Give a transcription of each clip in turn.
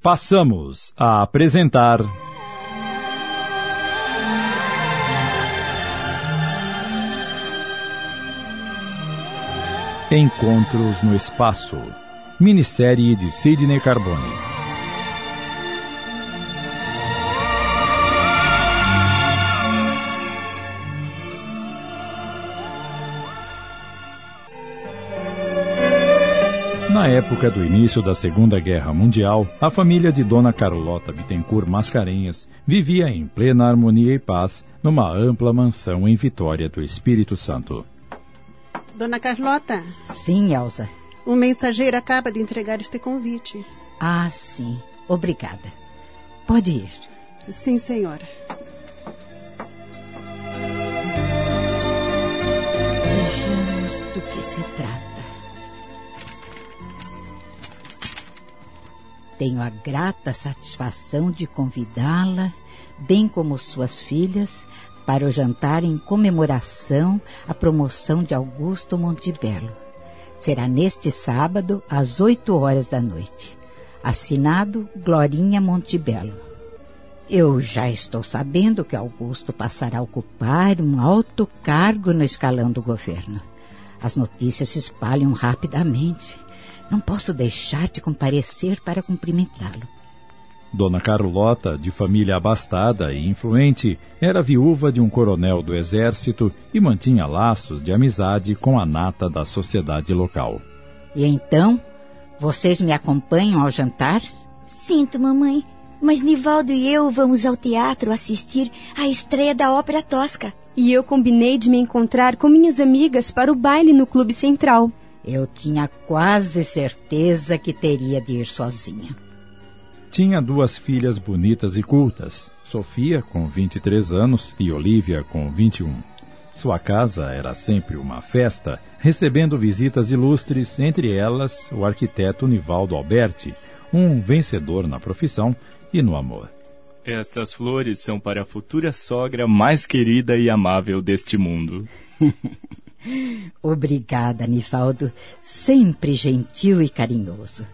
Passamos a apresentar. Encontros no Espaço. Minissérie de Sidney Carbone. Época do início da Segunda Guerra Mundial, a família de Dona Carlota Bittencourt Mascarenhas vivia em plena harmonia e paz numa ampla mansão em Vitória do Espírito Santo. Dona Carlota, Sim, Elsa. um mensageiro acaba de entregar este convite. Ah, sim. Obrigada. Pode ir. Sim, senhora. Vejamos do que se trata. Tenho a grata satisfação de convidá-la, bem como suas filhas, para o jantar em comemoração à promoção de Augusto Montebello. Será neste sábado, às oito horas da noite. Assinado Glorinha Montebello. Eu já estou sabendo que Augusto passará a ocupar um alto cargo no escalão do governo. As notícias se espalham rapidamente. Não posso deixar de comparecer para cumprimentá-lo. Dona Carlota, de família abastada e influente, era viúva de um coronel do exército e mantinha laços de amizade com a nata da sociedade local. E então, vocês me acompanham ao jantar? Sinto, mamãe, mas Nivaldo e eu vamos ao teatro assistir à estreia da Ópera Tosca. E eu combinei de me encontrar com minhas amigas para o baile no Clube Central. Eu tinha quase certeza que teria de ir sozinha. Tinha duas filhas bonitas e cultas, Sofia, com 23 anos, e Olivia, com 21. Sua casa era sempre uma festa, recebendo visitas ilustres, entre elas o arquiteto Nivaldo Alberti, um vencedor na profissão e no amor. Estas flores são para a futura sogra mais querida e amável deste mundo. Obrigada, Nivaldo. Sempre gentil e carinhoso.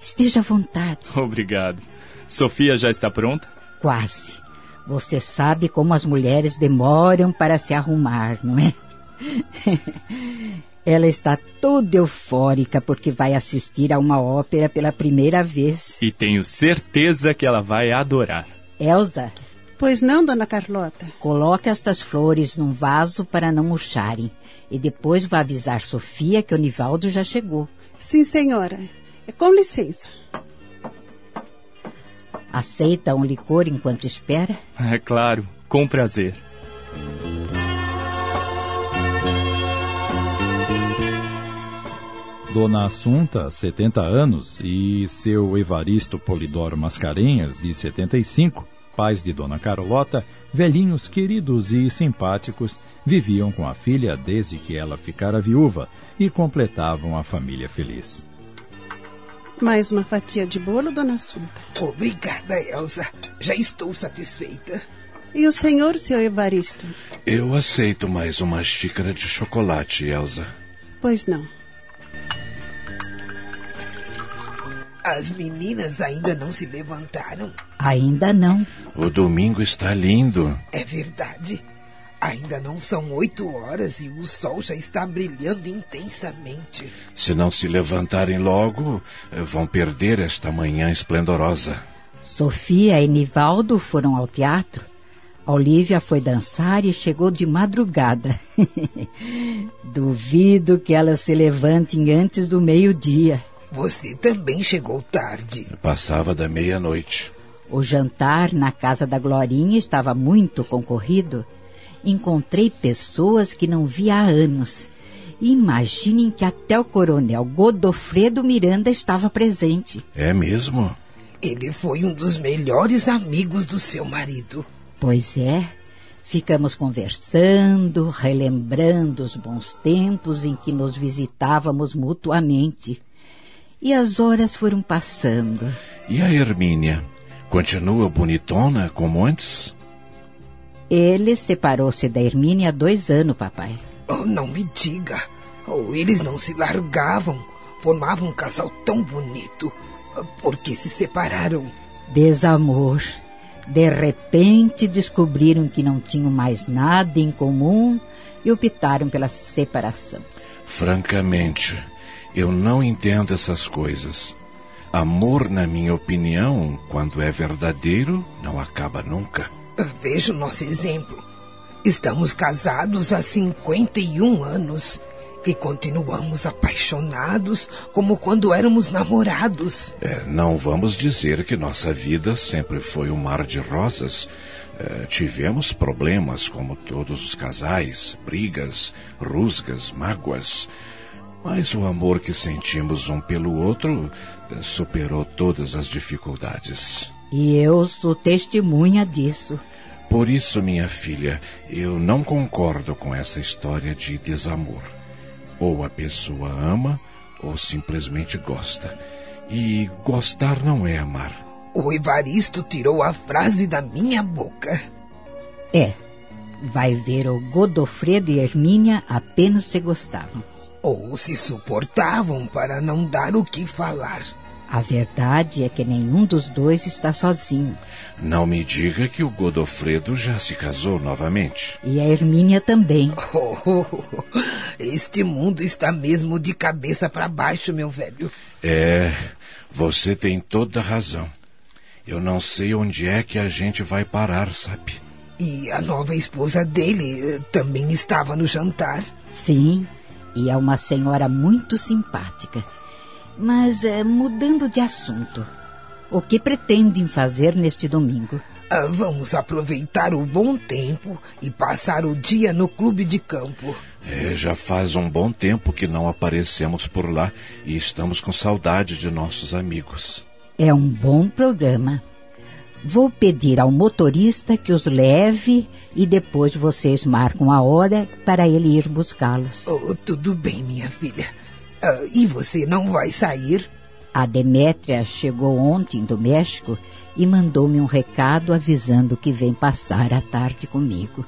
Esteja à vontade. Obrigado. Sofia já está pronta? Quase. Você sabe como as mulheres demoram para se arrumar, não é? Ela está toda eufórica porque vai assistir a uma ópera pela primeira vez. E tenho certeza que ela vai adorar. Elsa, Pois não, Dona Carlota? coloque estas flores num vaso para não murcharem. E depois vá avisar Sofia que o Nivaldo já chegou. Sim, senhora. É com licença. Aceita um licor enquanto espera? É claro, com prazer. Dona Assunta, 70 anos, e seu Evaristo Polidoro Mascarenhas, de 75, pais de Dona Carlota, velhinhos queridos e simpáticos, viviam com a filha desde que ela ficara viúva e completavam a família feliz. Mais uma fatia de bolo, Dona Assunta. Obrigada, Elsa. Já estou satisfeita. E o senhor, seu Evaristo? Eu aceito mais uma xícara de chocolate, Elsa. Pois não. As meninas ainda não se levantaram. Ainda não. O domingo está lindo. É verdade. Ainda não são oito horas e o sol já está brilhando intensamente. Se não se levantarem logo, vão perder esta manhã esplendorosa. Sofia e Nivaldo foram ao teatro. A Olivia foi dançar e chegou de madrugada. Duvido que elas se levantem antes do meio-dia. Você também chegou tarde. Passava da meia-noite. O jantar na casa da Glorinha estava muito concorrido. Encontrei pessoas que não via há anos. Imaginem que até o coronel Godofredo Miranda estava presente. É mesmo? Ele foi um dos melhores amigos do seu marido. Pois é, ficamos conversando, relembrando os bons tempos em que nos visitávamos mutuamente. E as horas foram passando. E a Hermínia? Continua bonitona como antes? Ele separou-se da Hermínia há dois anos, papai. Oh, não me diga. Oh, eles não se largavam. Formavam um casal tão bonito. Por que se separaram? Desamor. De repente descobriram que não tinham mais nada em comum e optaram pela separação. Francamente, eu não entendo essas coisas. Amor, na minha opinião, quando é verdadeiro, não acaba nunca. Veja o nosso exemplo. Estamos casados há 51 anos e continuamos apaixonados como quando éramos namorados. É, não vamos dizer que nossa vida sempre foi um mar de rosas. É, tivemos problemas, como todos os casais, brigas, rusgas, mágoas. Mas o amor que sentimos um pelo outro é, superou todas as dificuldades. E eu sou testemunha disso. Por isso, minha filha, eu não concordo com essa história de desamor. Ou a pessoa ama, ou simplesmente gosta. E gostar não é amar. O Evaristo tirou a frase da minha boca. É. Vai ver o Godofredo e Hermínia apenas se gostavam. Ou se suportavam para não dar o que falar. A verdade é que nenhum dos dois está sozinho. Não me diga que o Godofredo já se casou novamente. E a Hermínia também. Oh, este mundo está mesmo de cabeça para baixo, meu velho. É, você tem toda a razão. Eu não sei onde é que a gente vai parar, sabe? E a nova esposa dele também estava no jantar. Sim, e é uma senhora muito simpática. Mas é, mudando de assunto, o que pretendem fazer neste domingo? Ah, vamos aproveitar o bom tempo e passar o dia no clube de campo. É, já faz um bom tempo que não aparecemos por lá e estamos com saudade de nossos amigos. É um bom programa. Vou pedir ao motorista que os leve e depois vocês marcam a hora para ele ir buscá-los. Oh, tudo bem, minha filha. Uh, e você não vai sair? A Demétria chegou ontem do México e mandou-me um recado avisando que vem passar a tarde comigo.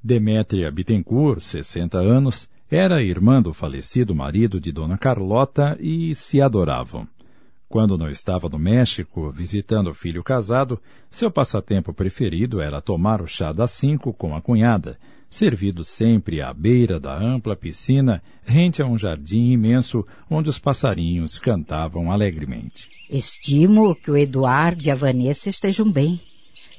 Demétria Bittencourt, 60 anos, era irmã do falecido marido de Dona Carlota e se adoravam. Quando não estava no México visitando o filho casado, seu passatempo preferido era tomar o chá das cinco com a cunhada, servido sempre à beira da ampla piscina, rente a um jardim imenso onde os passarinhos cantavam alegremente. Estimo que o Eduardo e a Vanessa estejam bem.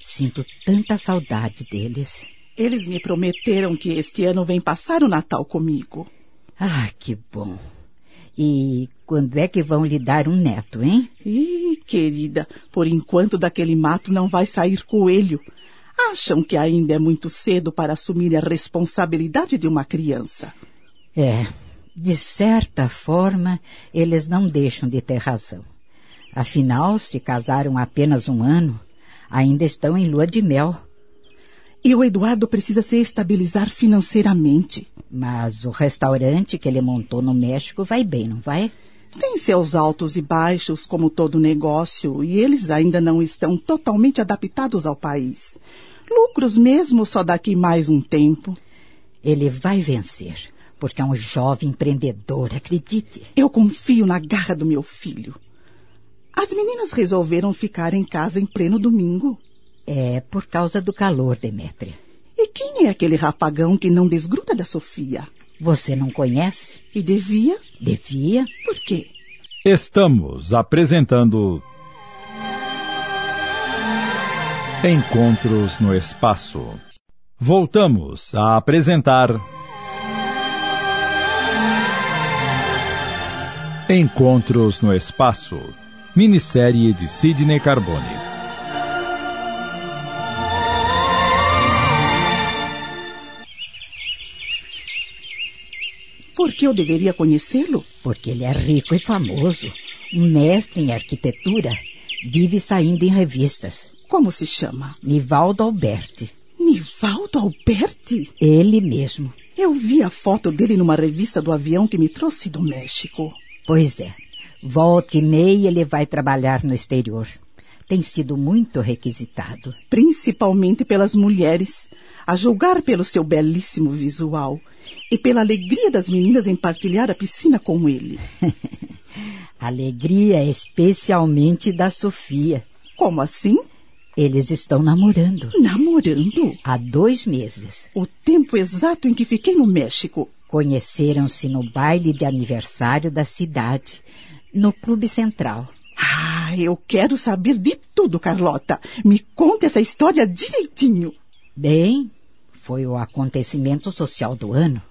Sinto tanta saudade deles. Eles me prometeram que este ano vem passar o Natal comigo. Ah, que bom. E quando é que vão lhe dar um neto, hein? Ih, querida, por enquanto daquele mato não vai sair coelho. Acham que ainda é muito cedo para assumir a responsabilidade de uma criança. É, de certa forma, eles não deixam de ter razão. Afinal, se casaram há apenas um ano, ainda estão em lua de mel. E o Eduardo precisa se estabilizar financeiramente. Mas o restaurante que ele montou no México vai bem, não vai? Tem seus altos e baixos, como todo negócio, e eles ainda não estão totalmente adaptados ao país. Lucros mesmo só daqui mais um tempo. Ele vai vencer, porque é um jovem empreendedor, acredite. Eu confio na garra do meu filho. As meninas resolveram ficar em casa em pleno domingo. É por causa do calor, Demétria. E quem é aquele rapagão que não desgruda da Sofia? Você não conhece? E devia? Devia. Por quê? Estamos apresentando. Encontros no Espaço. Voltamos a apresentar. Encontros no Espaço. Minissérie de Sidney Carbone. Por que eu deveria conhecê-lo? Porque ele é rico e famoso, um mestre em arquitetura, vive saindo em revistas. Como se chama? Nivaldo Alberti. Nivaldo Alberti? Ele mesmo. Eu vi a foto dele numa revista do avião que me trouxe do México. Pois é. Volta e meia ele vai trabalhar no exterior. Tem sido muito requisitado. Principalmente pelas mulheres. a julgar pelo seu belíssimo visual e pela alegria das meninas em partilhar a piscina com ele. alegria especialmente da Sofia. Como assim? Eles estão namorando. Namorando? Há dois meses. O tempo exato em que fiquei no México. Conheceram-se no baile de aniversário da cidade, no Clube Central. Ah, eu quero saber de tudo, Carlota. Me conte essa história direitinho. Bem, foi o acontecimento social do ano.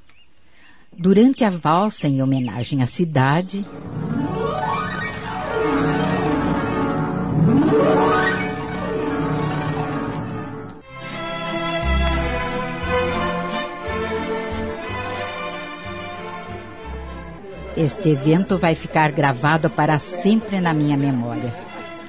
Durante a valsa em homenagem à cidade. Este evento vai ficar gravado para sempre na minha memória.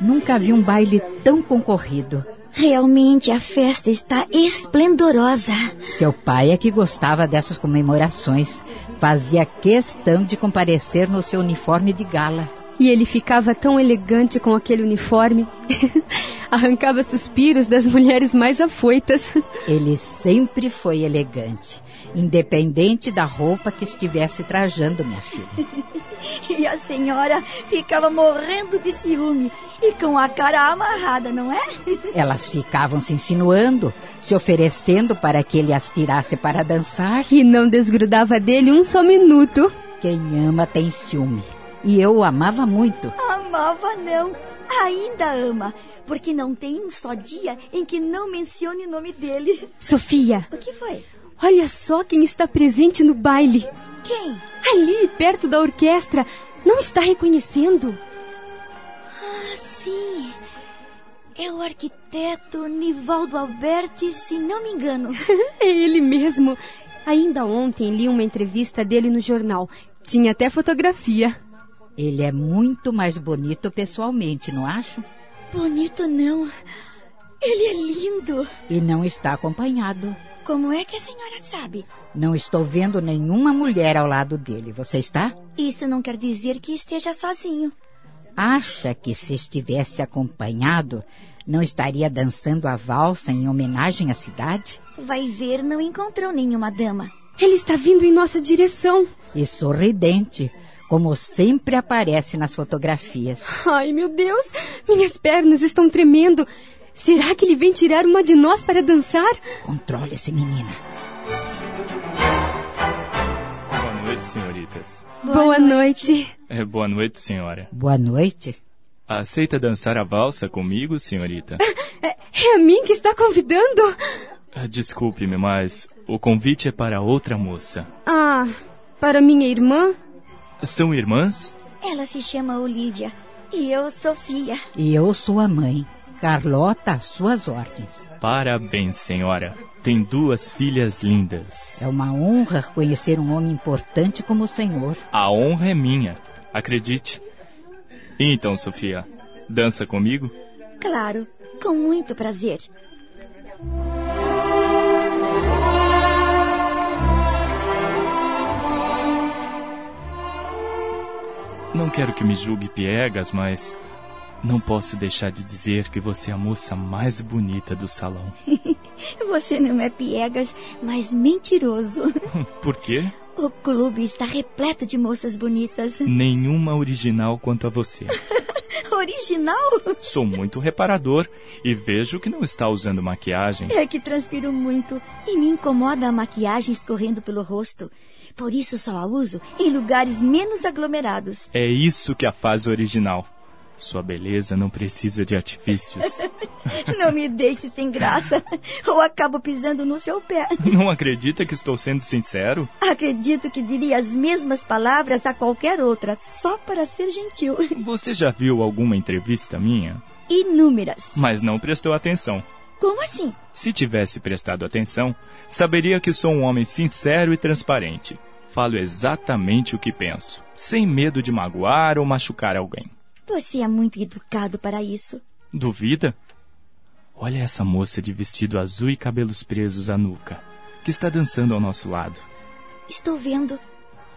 Nunca vi um baile tão concorrido. Realmente a festa está esplendorosa. Seu pai é que gostava dessas comemorações. Fazia questão de comparecer no seu uniforme de gala. E ele ficava tão elegante com aquele uniforme. Arrancava suspiros das mulheres mais afoitas. Ele sempre foi elegante independente da roupa que estivesse trajando, minha filha. e a senhora ficava morrendo de ciúme e com a cara amarrada, não é? Elas ficavam se insinuando, se oferecendo para que ele as tirasse para dançar. E não desgrudava dele um só minuto. Quem ama tem ciúme. E eu o amava muito. Amava não. Ainda ama porque não tem um só dia em que não mencione o nome dele. Sofia. O que foi? Olha só quem está presente no baile. Quem? Ali, perto da orquestra. Não está reconhecendo? Ah, sim. É o arquiteto Nivaldo Alberti, se não me engano. é ele mesmo. Ainda ontem li uma entrevista dele no jornal. Tinha até fotografia. Ele é muito mais bonito pessoalmente, não acho? Bonito não. Ele é lindo. E não está acompanhado. Como é que a senhora sabe? Não estou vendo nenhuma mulher ao lado dele. Você está? Isso não quer dizer que esteja sozinho. Acha que se estivesse acompanhado, não estaria dançando a valsa em homenagem à cidade? Vai ver, não encontrou nenhuma dama. Ele está vindo em nossa direção. E sorridente, como sempre aparece nas fotografias. Ai, meu Deus! Minhas pernas estão tremendo. Será que ele vem tirar uma de nós para dançar? Controle-se, menina. Boa noite, senhoritas. Boa, boa noite. noite. É, boa noite, senhora. Boa noite. Aceita dançar a valsa comigo, senhorita? É, é a mim que está convidando? Ah, desculpe-me, mas o convite é para outra moça. Ah, para minha irmã? São irmãs? Ela se chama Olivia e eu, Sofia. E eu sou a mãe. Carlota, suas ordens. Parabéns, senhora. Tem duas filhas lindas. É uma honra conhecer um homem importante como o senhor. A honra é minha, acredite. Então, Sofia, dança comigo? Claro, com muito prazer. Não quero que me julgue piegas, mas não posso deixar de dizer que você é a moça mais bonita do salão. você não é piegas, mas mentiroso. Por quê? O clube está repleto de moças bonitas. Nenhuma original quanto a você. original? Sou muito reparador e vejo que não está usando maquiagem. É que transpiro muito e me incomoda a maquiagem escorrendo pelo rosto. Por isso só a uso em lugares menos aglomerados. É isso que a faz original. Sua beleza não precisa de artifícios. não me deixe sem graça, ou acabo pisando no seu pé. Não acredita que estou sendo sincero? Acredito que diria as mesmas palavras a qualquer outra, só para ser gentil. Você já viu alguma entrevista minha? Inúmeras. Mas não prestou atenção. Como assim? Se tivesse prestado atenção, saberia que sou um homem sincero e transparente. Falo exatamente o que penso, sem medo de magoar ou machucar alguém. Você é muito educado para isso. Duvida? Olha essa moça de vestido azul e cabelos presos à nuca, que está dançando ao nosso lado. Estou vendo.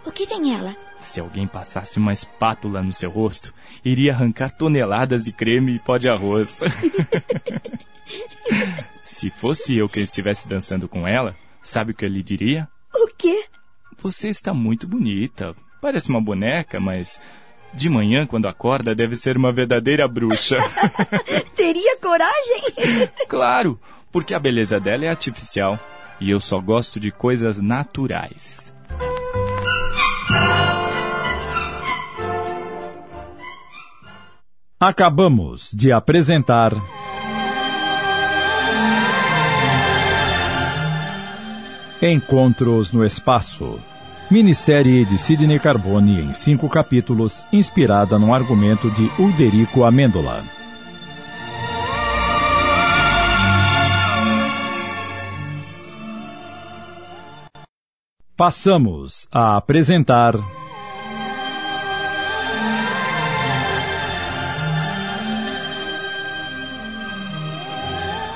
O que tem ela? Se alguém passasse uma espátula no seu rosto, iria arrancar toneladas de creme e pó de arroz. Se fosse eu quem estivesse dançando com ela, sabe o que eu lhe diria? O quê? Você está muito bonita. Parece uma boneca, mas de manhã, quando acorda, deve ser uma verdadeira bruxa. Teria coragem? claro, porque a beleza dela é artificial. E eu só gosto de coisas naturais. Acabamos de apresentar. Encontros no Espaço. Minissérie de Sidney Carbone em cinco capítulos, inspirada no argumento de Ulderico Amêndola. Passamos a apresentar.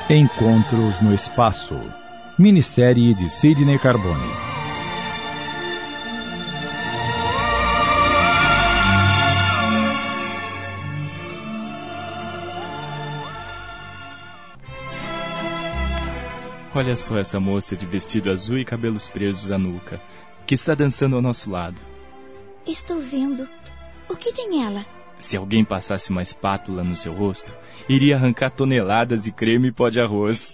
Encontros no Espaço. Minissérie de Sidney Carbone. Olha só essa moça de vestido azul e cabelos presos à nuca, que está dançando ao nosso lado. Estou vendo. O que tem ela? Se alguém passasse uma espátula no seu rosto, iria arrancar toneladas de creme e pó de arroz.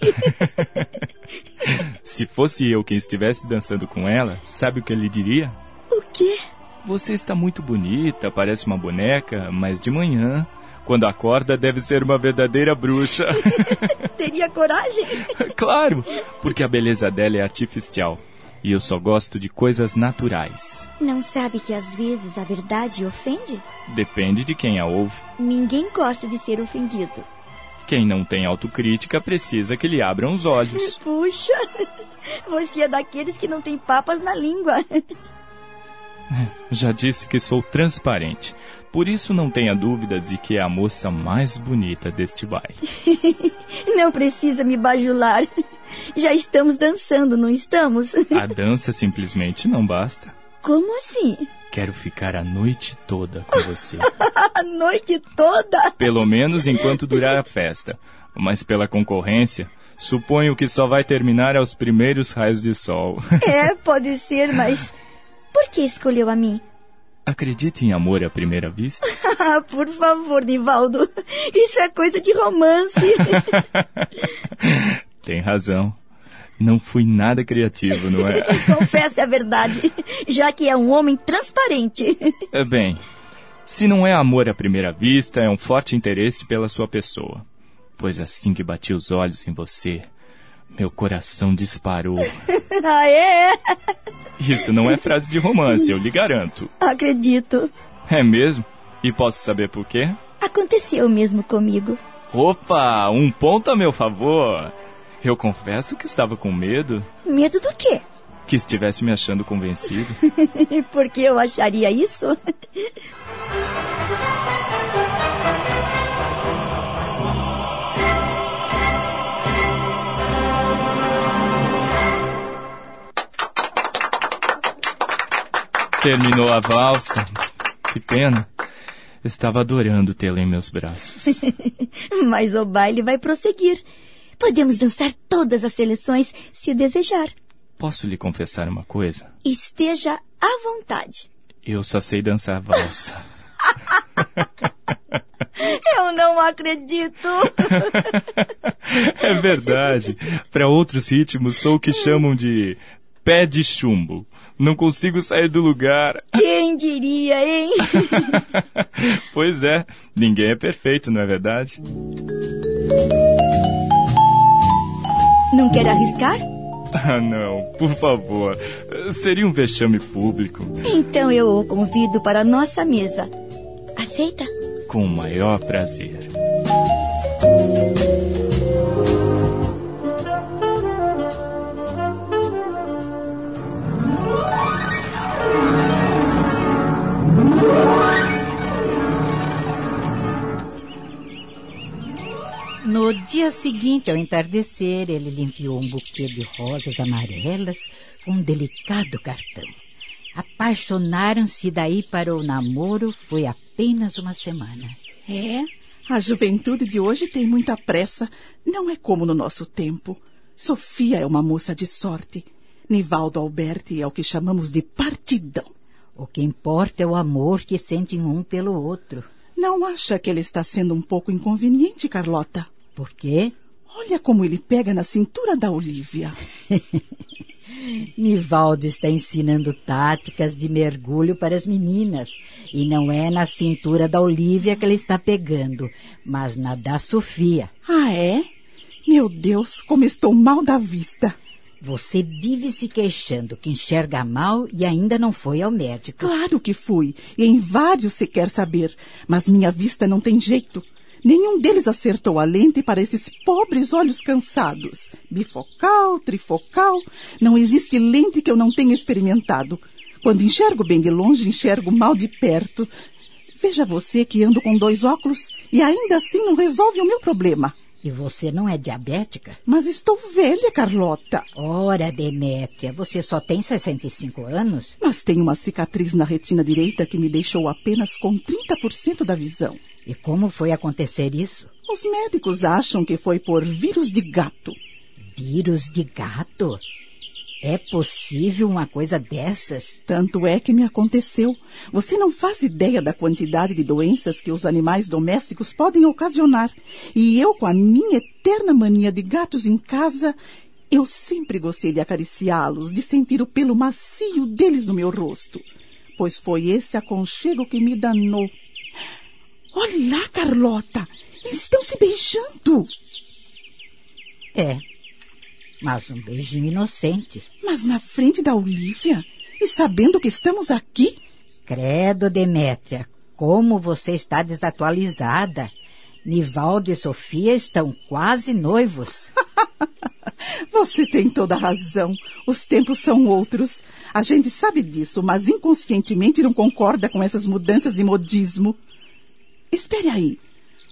Se fosse eu quem estivesse dançando com ela, sabe o que eu lhe diria? O quê? Você está muito bonita, parece uma boneca, mas de manhã, quando acorda, deve ser uma verdadeira bruxa. Teria coragem? claro, porque a beleza dela é artificial. E eu só gosto de coisas naturais. Não sabe que às vezes a verdade ofende? Depende de quem a ouve. Ninguém gosta de ser ofendido. Quem não tem autocrítica precisa que lhe abram os olhos. Puxa, você é daqueles que não tem papas na língua. Já disse que sou transparente. Por isso não tenha dúvidas de que é a moça mais bonita deste baile. não precisa me bajular. Já estamos dançando, não estamos? A dança simplesmente não basta. Como assim? Quero ficar a noite toda com você. a noite toda? Pelo menos enquanto durar a festa. Mas pela concorrência, suponho que só vai terminar aos primeiros raios de sol. é, pode ser, mas por que escolheu a mim? Acredita em amor à primeira vista? Ah, por favor, Nivaldo. Isso é coisa de romance. Tem razão. Não fui nada criativo, não é? Confesse a verdade, já que é um homem transparente. É bem, se não é amor à primeira vista, é um forte interesse pela sua pessoa. Pois assim que bati os olhos em você, meu coração disparou. ah, é? Isso não é frase de romance, eu lhe garanto. Acredito. É mesmo? E posso saber por quê? Aconteceu mesmo comigo. Opa, um ponto a meu favor. Eu confesso que estava com medo. Medo do quê? Que estivesse me achando convencido. por que eu acharia isso? Terminou a valsa. Que pena. Estava adorando tê-la em meus braços. Mas o baile vai prosseguir. Podemos dançar todas as seleções se desejar. Posso lhe confessar uma coisa? Esteja à vontade. Eu só sei dançar valsa. Eu não acredito. é verdade. Para outros ritmos, sou o que chamam de pé de chumbo. Não consigo sair do lugar. Quem diria, hein? pois é, ninguém é perfeito, não é verdade? Não quer arriscar? Ah, não, por favor. Seria um vexame público. Então eu o convido para a nossa mesa. Aceita? Com o maior prazer. No dia seguinte, ao entardecer, ele lhe enviou um buquê de rosas amarelas com um delicado cartão. Apaixonaram-se daí para o namoro foi apenas uma semana. É, a juventude de hoje tem muita pressa. Não é como no nosso tempo. Sofia é uma moça de sorte. Nivaldo Alberti é o que chamamos de partidão. O que importa é o amor que sentem um pelo outro. Não acha que ele está sendo um pouco inconveniente, Carlota? Por quê? Olha como ele pega na cintura da Olivia. Nivaldo está ensinando táticas de mergulho para as meninas. E não é na cintura da Olivia que ele está pegando, mas na da Sofia. Ah, é? Meu Deus, como estou mal da vista. Você vive se queixando que enxerga mal e ainda não foi ao médico. Claro que fui, e em vários se quer saber, mas minha vista não tem jeito. Nenhum deles acertou a lente para esses pobres olhos cansados. Bifocal, trifocal, não existe lente que eu não tenha experimentado. Quando enxergo bem de longe, enxergo mal de perto. Veja você que ando com dois óculos e ainda assim não resolve o meu problema. E você não é diabética? Mas estou velha, Carlota. Ora, Demétria, você só tem 65 anos? Mas tenho uma cicatriz na retina direita que me deixou apenas com 30% da visão. E como foi acontecer isso? Os médicos acham que foi por vírus de gato. Vírus de gato? É possível uma coisa dessas? Tanto é que me aconteceu. Você não faz ideia da quantidade de doenças que os animais domésticos podem ocasionar. E eu, com a minha eterna mania de gatos em casa, eu sempre gostei de acariciá-los, de sentir o pelo macio deles no meu rosto. Pois foi esse aconchego que me danou. Olha lá, Carlota! Eles estão se beijando! É, mas um beijinho inocente. Mas na frente da Olivia? E sabendo que estamos aqui? Credo, Demétria, como você está desatualizada. Nivaldo e Sofia estão quase noivos. Você tem toda a razão. Os tempos são outros. A gente sabe disso, mas inconscientemente não concorda com essas mudanças de modismo. Espere aí.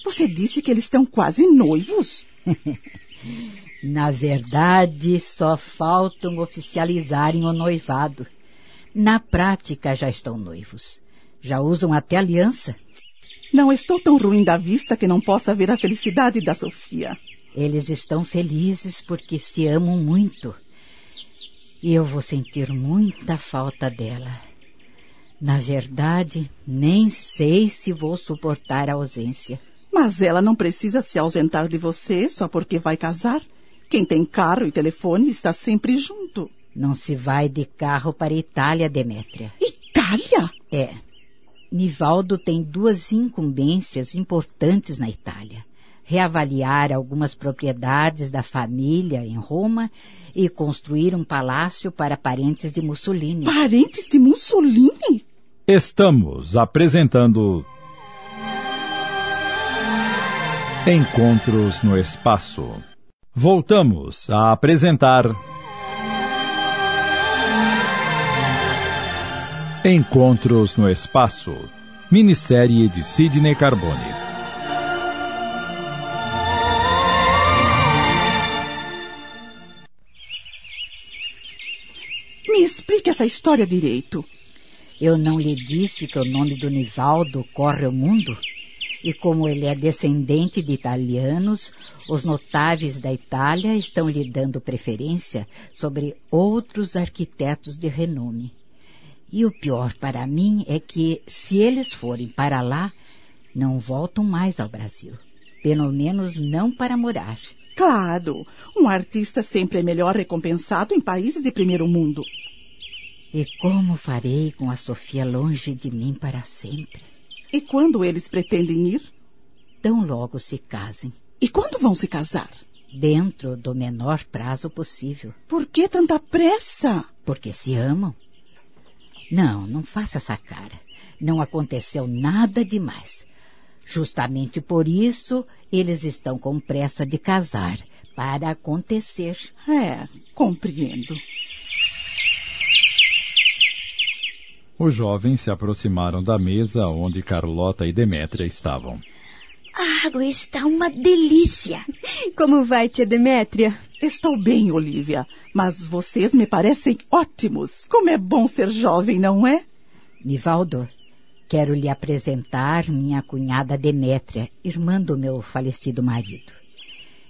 Você disse que eles estão quase noivos? Na verdade, só faltam oficializarem o noivado. Na prática, já estão noivos. Já usam até aliança. Não estou tão ruim da vista que não possa ver a felicidade da Sofia. Eles estão felizes porque se amam muito. E eu vou sentir muita falta dela. Na verdade, nem sei se vou suportar a ausência. Mas ela não precisa se ausentar de você só porque vai casar. Quem tem carro e telefone está sempre junto. Não se vai de carro para Itália, Demétria. Itália? É. Nivaldo tem duas incumbências importantes na Itália. Reavaliar algumas propriedades da família em Roma e construir um palácio para parentes de Mussolini. Parentes de Mussolini? Estamos apresentando Encontros no Espaço. Voltamos a apresentar. Encontros no Espaço. Minissérie de Sidney Carbone. Me explique essa história direito. Eu não lhe disse que o nome do Nivaldo corre o mundo? E como ele é descendente de italianos, os notáveis da Itália estão lhe dando preferência sobre outros arquitetos de renome. E o pior para mim é que, se eles forem para lá, não voltam mais ao Brasil. Pelo menos não para morar. Claro, um artista sempre é melhor recompensado em países de primeiro mundo. E como farei com a Sofia longe de mim para sempre? E quando eles pretendem ir? Tão logo se casem. E quando vão se casar? Dentro do menor prazo possível. Por que tanta pressa? Porque se amam. Não, não faça essa cara. Não aconteceu nada demais. Justamente por isso, eles estão com pressa de casar, para acontecer. É, compreendo. Os jovens se aproximaram da mesa onde Carlota e Demétria estavam. A água está uma delícia. Como vai, tia Demétria? Estou bem, Olivia, mas vocês me parecem ótimos. Como é bom ser jovem, não é? Nivaldo, quero lhe apresentar minha cunhada Demétria, irmã do meu falecido marido.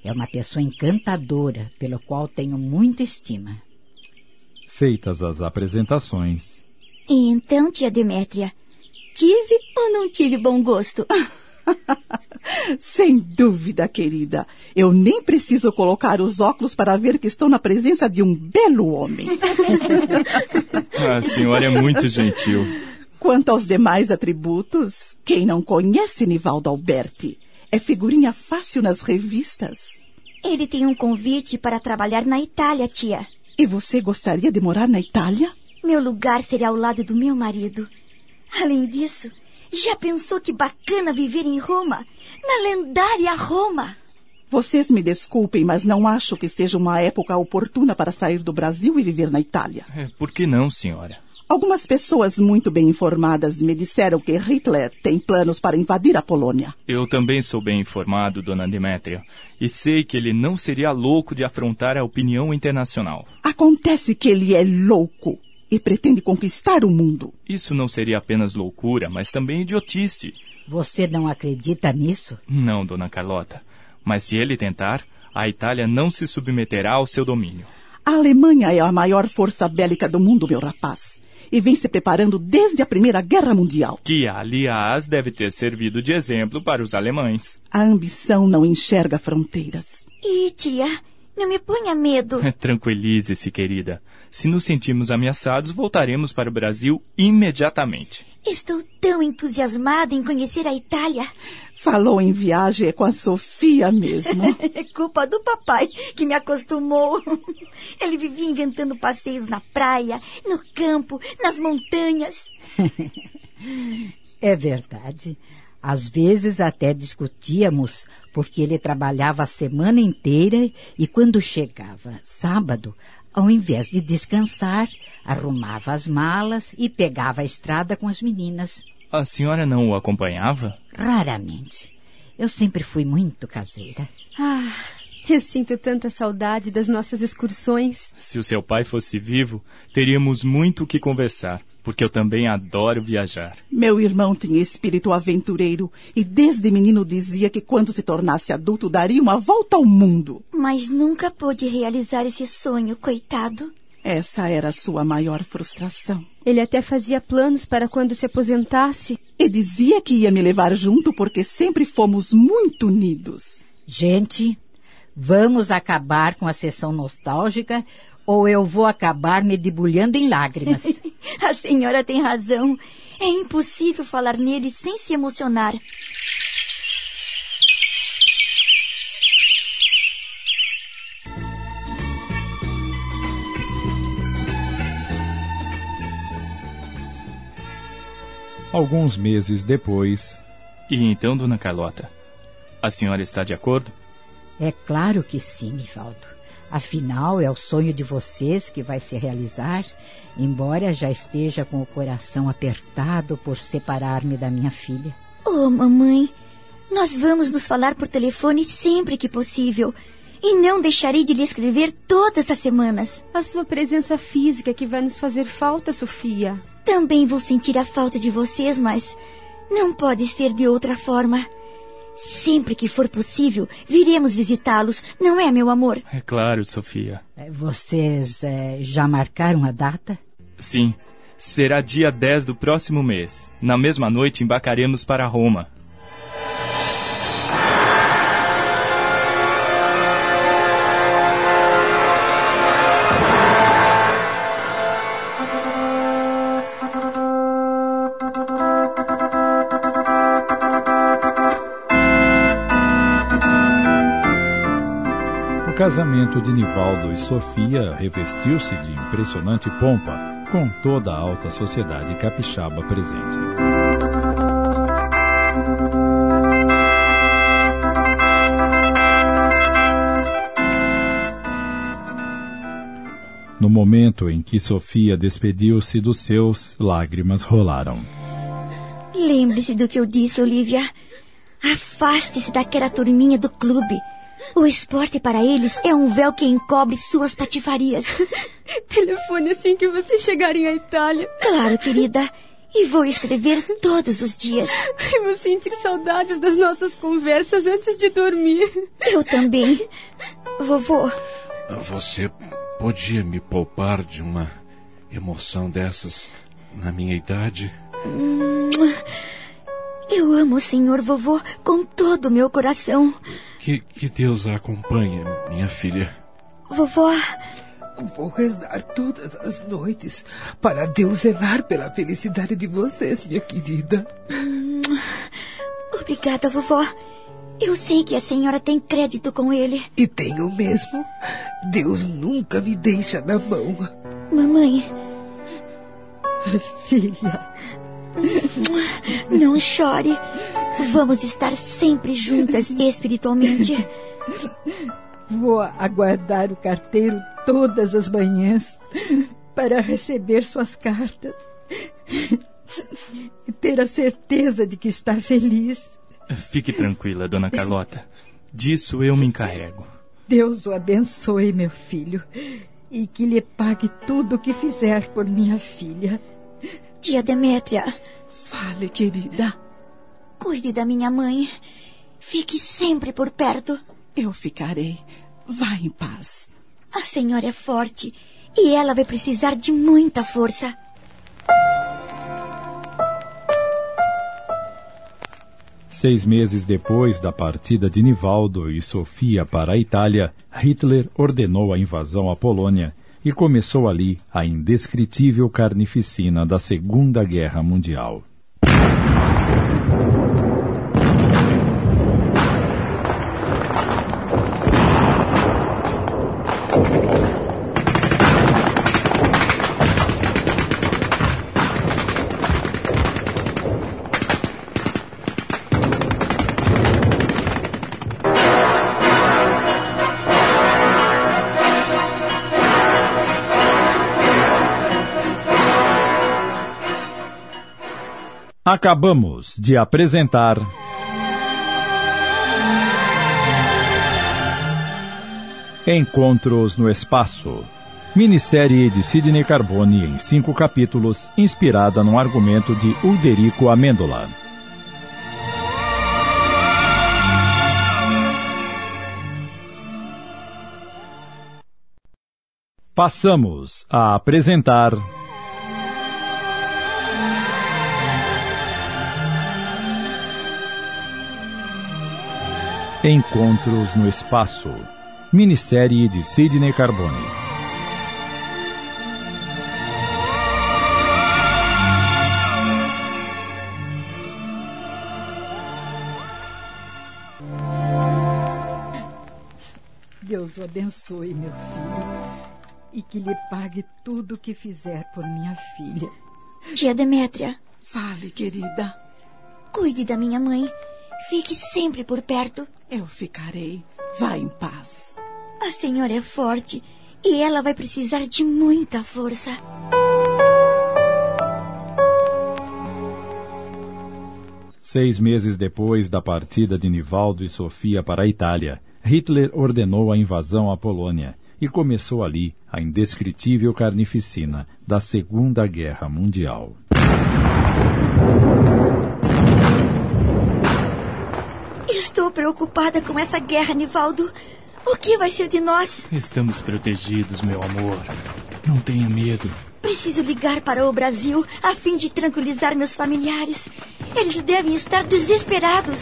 É uma pessoa encantadora, pelo qual tenho muita estima. Feitas as apresentações. E então, tia Demétria, tive ou não tive bom gosto? Sem dúvida, querida. Eu nem preciso colocar os óculos para ver que estou na presença de um belo homem. a senhora é muito gentil. Quanto aos demais atributos, quem não conhece Nivaldo Alberti? É figurinha fácil nas revistas. Ele tem um convite para trabalhar na Itália, tia. E você gostaria de morar na Itália? Meu lugar seria ao lado do meu marido. Além disso, já pensou que bacana viver em Roma? Na lendária Roma! Vocês me desculpem, mas não acho que seja uma época oportuna para sair do Brasil e viver na Itália. É, por que não, senhora? Algumas pessoas muito bem informadas me disseram que Hitler tem planos para invadir a Polônia. Eu também sou bem informado, dona Demétria, e sei que ele não seria louco de afrontar a opinião internacional. Acontece que ele é louco e pretende conquistar o mundo. Isso não seria apenas loucura, mas também idiotice. Você não acredita nisso? Não, dona Carlota. Mas se ele tentar, a Itália não se submeterá ao seu domínio. A Alemanha é a maior força bélica do mundo, meu rapaz. E vem se preparando desde a Primeira Guerra Mundial. Que, aliás, deve ter servido de exemplo para os alemães. A ambição não enxerga fronteiras. E, tia, não me ponha medo. Tranquilize-se, querida. Se nos sentirmos ameaçados, voltaremos para o Brasil imediatamente. Estou tão entusiasmada em conhecer a Itália. Falou em viagem com a Sofia mesmo. é culpa do papai que me acostumou. Ele vivia inventando passeios na praia, no campo, nas montanhas. é verdade. Às vezes até discutíamos, porque ele trabalhava a semana inteira e quando chegava sábado, ao invés de descansar, arrumava as malas e pegava a estrada com as meninas. A senhora não o acompanhava? Raramente. Eu sempre fui muito caseira. Ah, eu sinto tanta saudade das nossas excursões. Se o seu pai fosse vivo, teríamos muito o que conversar porque eu também adoro viajar. Meu irmão tinha espírito aventureiro e desde menino dizia que quando se tornasse adulto daria uma volta ao mundo. Mas nunca pôde realizar esse sonho, coitado. Essa era a sua maior frustração. Ele até fazia planos para quando se aposentasse. E dizia que ia me levar junto porque sempre fomos muito unidos. Gente, vamos acabar com a sessão nostálgica ou eu vou acabar me debulhando em lágrimas. a senhora tem razão. É impossível falar nele sem se emocionar. Alguns meses depois. E então, dona Carlota, a senhora está de acordo? É claro que sim, Nivaldo. Afinal, é o sonho de vocês que vai se realizar, embora já esteja com o coração apertado por separar-me da minha filha. Oh, mamãe, nós vamos nos falar por telefone sempre que possível. E não deixarei de lhe escrever todas as semanas. A sua presença física que vai nos fazer falta, Sofia. Também vou sentir a falta de vocês, mas não pode ser de outra forma. Sempre que for possível, viremos visitá-los, não é, meu amor? É claro, Sofia. É, vocês é, já marcaram a data? Sim. Será dia 10 do próximo mês. Na mesma noite embarcaremos para Roma. O casamento de Nivaldo e Sofia revestiu-se de impressionante pompa, com toda a alta sociedade capixaba presente. No momento em que Sofia despediu-se dos seus, lágrimas rolaram. Lembre-se do que eu disse, Olivia. Afaste-se daquela turminha do clube. O esporte para eles é um véu que encobre suas patifarias. Telefone assim que vocês chegarem à Itália. Claro, querida. E vou escrever todos os dias. Eu vou sentir saudades das nossas conversas antes de dormir. Eu também. Vovô. Você podia me poupar de uma emoção dessas na minha idade? Hum, eu amo o senhor vovô com todo o meu coração. Que, que Deus a acompanhe, minha filha. Vovó. Vou rezar todas as noites para Deus zelar pela felicidade de vocês, minha querida. Obrigada, vovó. Eu sei que a senhora tem crédito com ele. E tenho mesmo. Deus nunca me deixa na mão. Mamãe. Filha. Não chore. Vamos estar sempre juntas espiritualmente. Vou aguardar o carteiro todas as manhãs para receber suas cartas e ter a certeza de que está feliz. Fique tranquila, dona Carlota. Disso eu me encarrego. Deus o abençoe, meu filho, e que lhe pague tudo o que fizer por minha filha. Tia Demétria. Fale, querida. Cuide da minha mãe. Fique sempre por perto. Eu ficarei. Vá em paz. A senhora é forte e ela vai precisar de muita força. Seis meses depois da partida de Nivaldo e Sofia para a Itália, Hitler ordenou a invasão à Polônia e começou ali a indescritível carnificina da Segunda Guerra Mundial. Acabamos de apresentar. Encontros no Espaço. Minissérie de Sidney Carbone em cinco capítulos, inspirada no argumento de Ulderico Amêndola. Passamos a apresentar. Encontros no Espaço. Minissérie de Sidney Carbone. Deus o abençoe, meu filho, e que lhe pague tudo o que fizer por minha filha. Tia Demétria. Fale, querida. Cuide da minha mãe. Fique sempre por perto. Eu ficarei. Vá em paz. A senhora é forte e ela vai precisar de muita força. Seis meses depois da partida de Nivaldo e Sofia para a Itália, Hitler ordenou a invasão à Polônia e começou ali a indescritível carnificina da Segunda Guerra Mundial. Estou preocupada com essa guerra, Nivaldo. O que vai ser de nós? Estamos protegidos, meu amor. Não tenha medo. Preciso ligar para o Brasil a fim de tranquilizar meus familiares. Eles devem estar desesperados.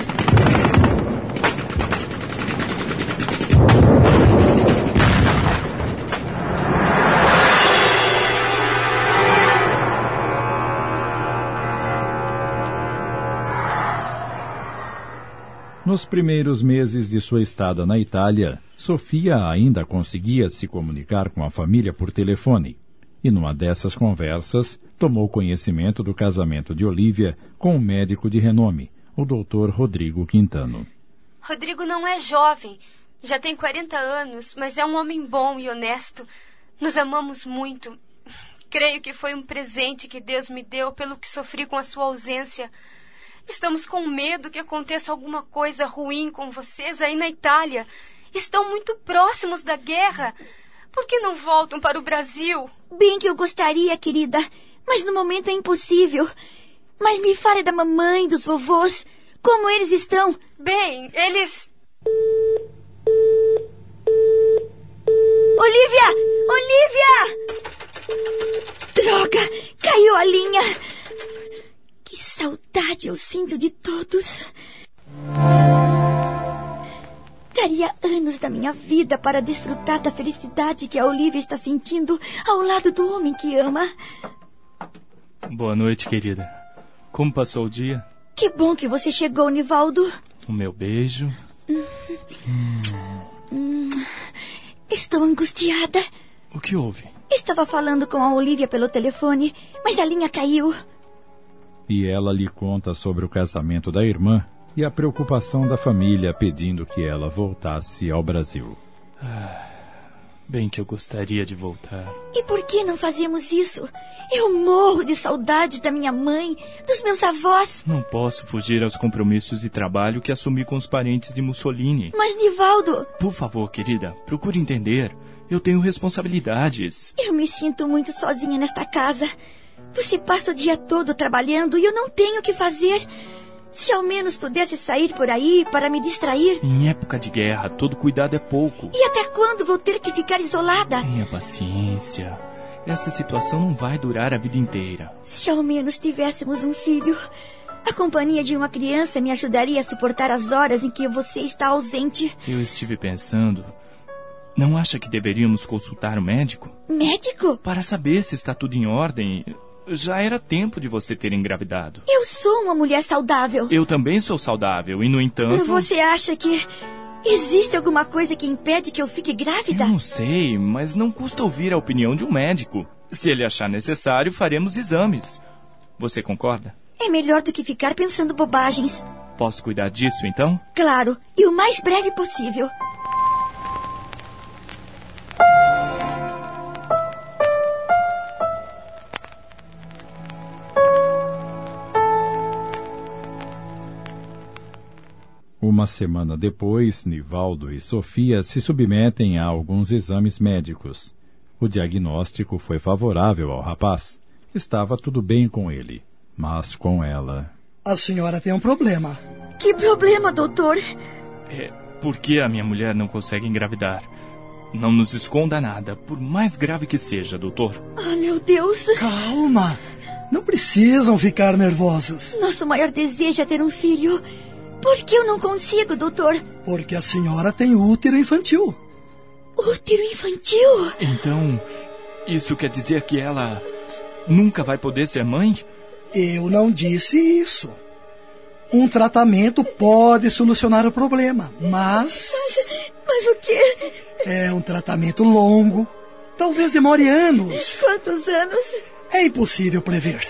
Nos primeiros meses de sua estada na Itália, Sofia ainda conseguia se comunicar com a família por telefone. E numa dessas conversas, tomou conhecimento do casamento de Olivia com um médico de renome, o doutor Rodrigo Quintano. Rodrigo não é jovem, já tem 40 anos, mas é um homem bom e honesto. Nos amamos muito. Creio que foi um presente que Deus me deu pelo que sofri com a sua ausência. Estamos com medo que aconteça alguma coisa ruim com vocês aí na Itália. Estão muito próximos da guerra. Por que não voltam para o Brasil? Bem que eu gostaria, querida, mas no momento é impossível. Mas me fale da mamãe, dos vovôs. Como eles estão? Bem, eles. Olivia! Olivia! Droga! Caiu a linha! Saudade eu sinto de todos. Daria anos da minha vida para desfrutar da felicidade que a Olivia está sentindo ao lado do homem que ama. Boa noite, querida. Como passou o dia? Que bom que você chegou, Nivaldo. O meu beijo. Estou angustiada. O que houve? Estava falando com a Olivia pelo telefone, mas a linha caiu. E ela lhe conta sobre o casamento da irmã e a preocupação da família pedindo que ela voltasse ao Brasil. Bem que eu gostaria de voltar. E por que não fazemos isso? Eu morro de saudades da minha mãe, dos meus avós. Não posso fugir aos compromissos de trabalho que assumi com os parentes de Mussolini. Mas, Nivaldo, Por favor, querida, procure entender. Eu tenho responsabilidades. eu me sinto muito sozinha nesta casa. Você passa o dia todo trabalhando e eu não tenho o que fazer. Se ao menos pudesse sair por aí para me distrair. Em época de guerra, todo cuidado é pouco. E até quando vou ter que ficar isolada? Tenha paciência. Essa situação não vai durar a vida inteira. Se ao menos tivéssemos um filho. A companhia de uma criança me ajudaria a suportar as horas em que você está ausente. Eu estive pensando. Não acha que deveríamos consultar o médico? Médico? Para saber se está tudo em ordem. Já era tempo de você ter engravidado. Eu sou uma mulher saudável. Eu também sou saudável e, no entanto. Você acha que existe alguma coisa que impede que eu fique grávida? Eu não sei, mas não custa ouvir a opinião de um médico. Se ele achar necessário, faremos exames. Você concorda? É melhor do que ficar pensando bobagens. Posso cuidar disso então? Claro, e o mais breve possível. Uma semana depois, Nivaldo e Sofia se submetem a alguns exames médicos. O diagnóstico foi favorável ao rapaz. Estava tudo bem com ele, mas com ela. A senhora tem um problema. Que problema, doutor? É porque a minha mulher não consegue engravidar. Não nos esconda nada, por mais grave que seja, doutor. Ah, meu Deus. Calma. Não precisam ficar nervosos. Nosso maior desejo é ter um filho. Por que eu não consigo, doutor? Porque a senhora tem útero infantil. Útero infantil? Então, isso quer dizer que ela nunca vai poder ser mãe? Eu não disse isso. Um tratamento pode solucionar o problema, mas Mas o quê? é um tratamento longo. Talvez demore anos. Quantos anos? É impossível prever.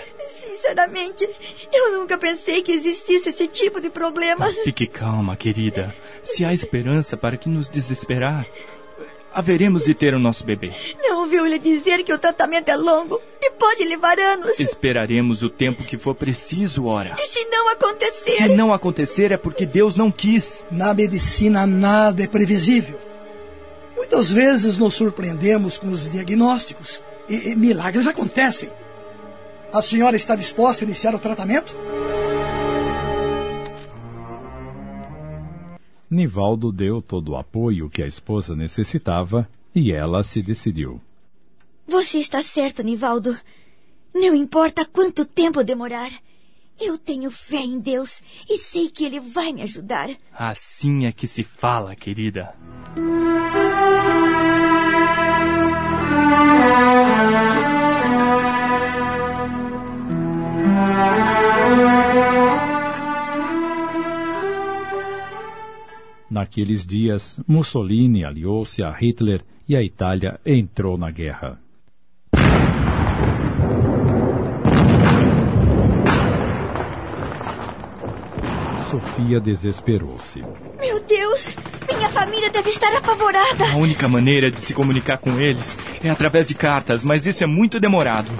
Sinceramente, eu nunca pensei que existisse esse tipo de problema. Fique calma, querida. Se há esperança para que nos desesperar, haveremos de ter o nosso bebê. Não ouviu ele dizer que o tratamento é longo e pode levar anos. Esperaremos o tempo que for preciso, ora. E se não acontecer? Se não acontecer é porque Deus não quis. Na medicina nada é previsível. Muitas vezes nos surpreendemos com os diagnósticos e, e milagres acontecem. A senhora está disposta a iniciar o tratamento? Nivaldo deu todo o apoio que a esposa necessitava e ela se decidiu. Você está certo, Nivaldo. Não importa quanto tempo demorar. Eu tenho fé em Deus e sei que Ele vai me ajudar. Assim é que se fala, querida. Naqueles dias, Mussolini aliou-se a Hitler e a Itália entrou na guerra. Sofia desesperou-se. Meu Deus! Minha família deve estar apavorada. A única maneira de se comunicar com eles é através de cartas, mas isso é muito demorado.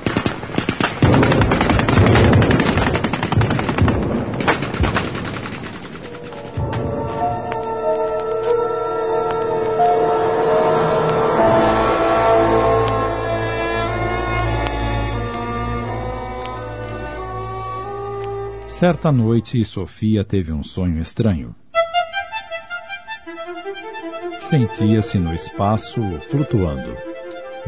Certa noite, Sofia teve um sonho estranho. Sentia-se no espaço flutuando.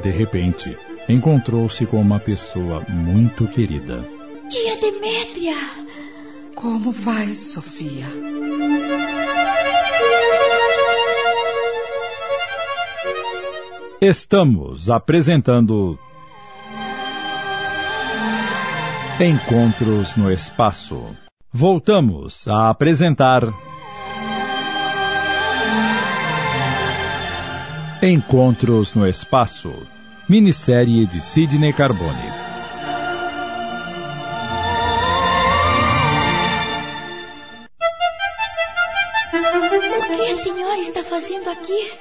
De repente, encontrou-se com uma pessoa muito querida. Tia Demétria! Como vai, Sofia? Estamos apresentando Encontros no Espaço. Voltamos a apresentar Encontros no Espaço, minissérie de Sidney Carbone. O que a senhora está fazendo aqui?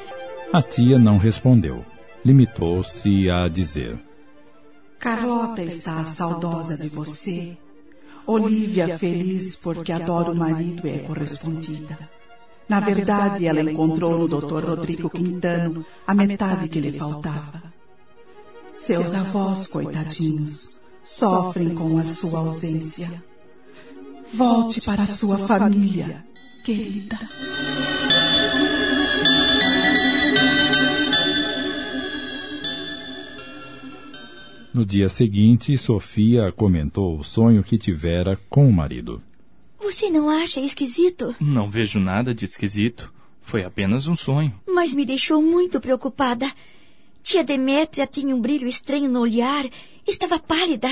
A tia não respondeu. Limitou-se a dizer: Carlota está saudosa de você. Olivia feliz porque adora o marido e é correspondida. Na verdade, ela encontrou no Dr. Rodrigo Quintano a metade que lhe faltava. Seus avós, coitadinhos, sofrem com a sua ausência. Volte para a sua família, querida. No dia seguinte, Sofia comentou o sonho que tivera com o marido. Você não acha esquisito? Não vejo nada de esquisito. Foi apenas um sonho. Mas me deixou muito preocupada. Tia Demétria tinha um brilho estranho no olhar, estava pálida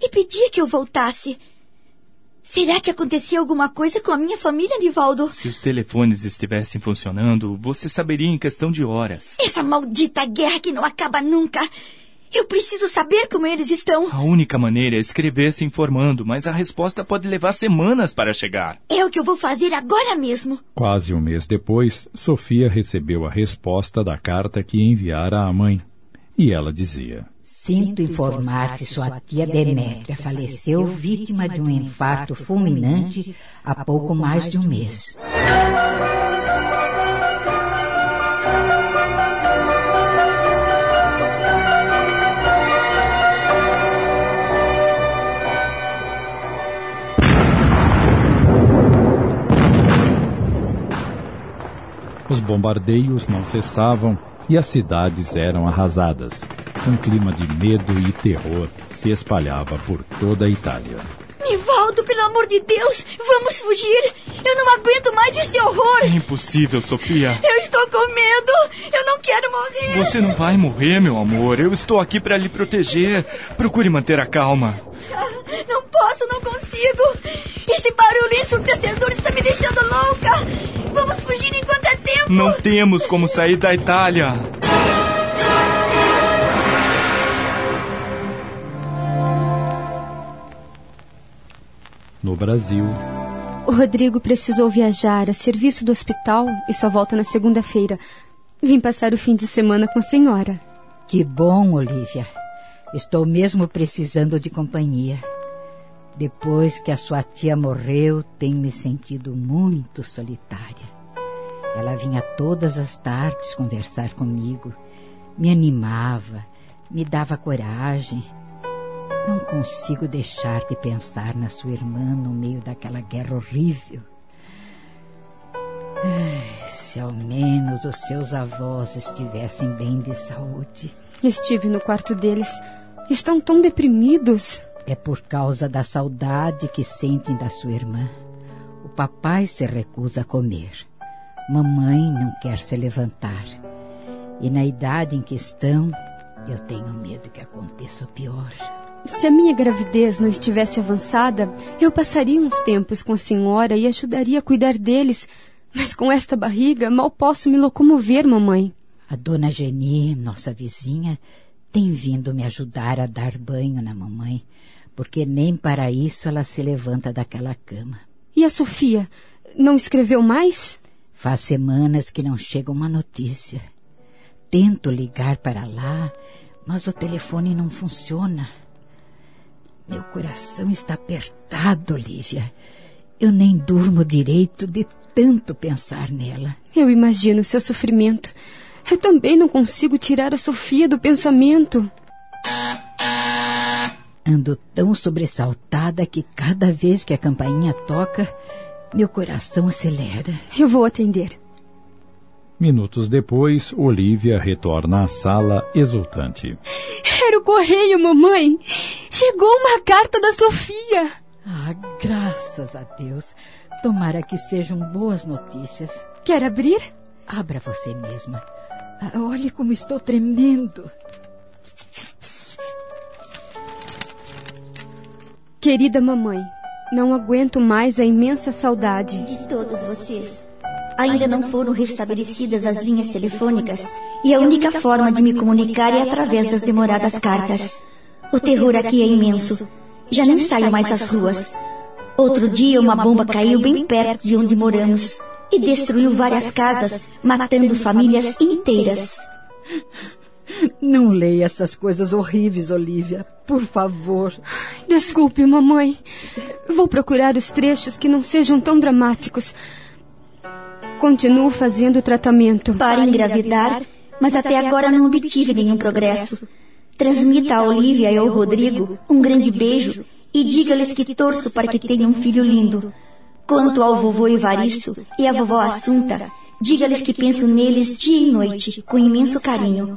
e pedia que eu voltasse. Será que acontecia alguma coisa com a minha família, Nivaldo? Se os telefones estivessem funcionando, você saberia em questão de horas. Essa maldita guerra que não acaba nunca. Eu preciso saber como eles estão. A única maneira é escrever se informando, mas a resposta pode levar semanas para chegar. É o que eu vou fazer agora mesmo. Quase um mês depois, Sofia recebeu a resposta da carta que enviara à mãe. E ela dizia: Sinto informar que sua tia Demétria faleceu vítima de um infarto fulminante há pouco mais de um mês. Os bombardeios não cessavam e as cidades eram arrasadas. Um clima de medo e terror se espalhava por toda a Itália. Nivaldo, pelo amor de Deus, vamos fugir! Eu não aguento mais este horror! É impossível, Sofia. Eu estou com medo! Eu não quero morrer! Você não vai morrer, meu amor. Eu estou aqui para lhe proteger. Procure manter a calma. Não posso, não consigo! Esse barulho ensurdecedor está me deixando louca! Vamos fugir enquanto é tempo! Não temos como sair da Itália. No Brasil, O Rodrigo precisou viajar a serviço do hospital e só volta na segunda-feira. Vim passar o fim de semana com a senhora. Que bom, Olivia. Estou mesmo precisando de companhia. Depois que a sua tia morreu, tenho me sentido muito solitária. Ela vinha todas as tardes conversar comigo, me animava, me dava coragem. Não consigo deixar de pensar na sua irmã no meio daquela guerra horrível. Ai, se ao menos os seus avós estivessem bem de saúde. Estive no quarto deles. Estão tão deprimidos. É por causa da saudade que sentem da sua irmã. O papai se recusa a comer. Mamãe não quer se levantar. E na idade em que estão, eu tenho medo que aconteça o pior. Se a minha gravidez não estivesse avançada, eu passaria uns tempos com a senhora e ajudaria a cuidar deles. Mas com esta barriga, mal posso me locomover, mamãe. A dona Geni, nossa vizinha, tem vindo me ajudar a dar banho na mamãe, porque nem para isso ela se levanta daquela cama. E a Sofia? Não escreveu mais? Faz semanas que não chega uma notícia. Tento ligar para lá, mas o telefone não funciona. Meu coração está apertado, Olivia. Eu nem durmo direito de tanto pensar nela. Eu imagino o seu sofrimento. Eu também não consigo tirar a Sofia do pensamento. Ando tão sobressaltada que cada vez que a campainha toca, meu coração acelera. Eu vou atender. Minutos depois, Olivia retorna à sala exultante. Era o correio, mamãe. Chegou uma carta da Sofia. Ah, graças a Deus. Tomara que sejam boas notícias. Quer abrir? Abra você mesma. Ah, olhe como estou tremendo. Querida mamãe, não aguento mais a imensa saudade. De todos vocês. Ainda não foram restabelecidas as linhas telefônicas e a única forma de me comunicar é através das demoradas cartas. O terror aqui é imenso. Já nem saio mais às ruas. Outro dia uma bomba caiu bem perto de onde moramos e destruiu várias casas, matando famílias inteiras. Não leia essas coisas horríveis, Olivia. Por favor. Desculpe, mamãe. Vou procurar os trechos que não sejam tão dramáticos. Continuo fazendo o tratamento. Para engravidar, mas até agora não obtive nenhum progresso. Transmita a Olivia e ao Rodrigo um grande beijo e diga-lhes que torço para que tenham um filho lindo. Quanto ao vovô Evaristo e à vovó Assunta, diga-lhes que penso neles dia e noite, com imenso carinho.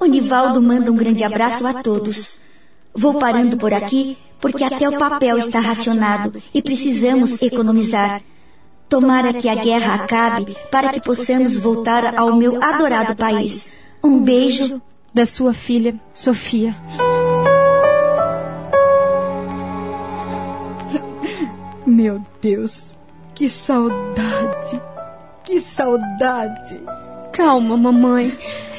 O Nivaldo manda um grande abraço a todos. Vou parando por aqui porque até o papel está racionado e precisamos economizar. Tomara que a guerra acabe para que possamos voltar ao meu adorado país. Um beijo da sua filha, Sofia. Meu Deus, que saudade! Que saudade! Calma, mamãe.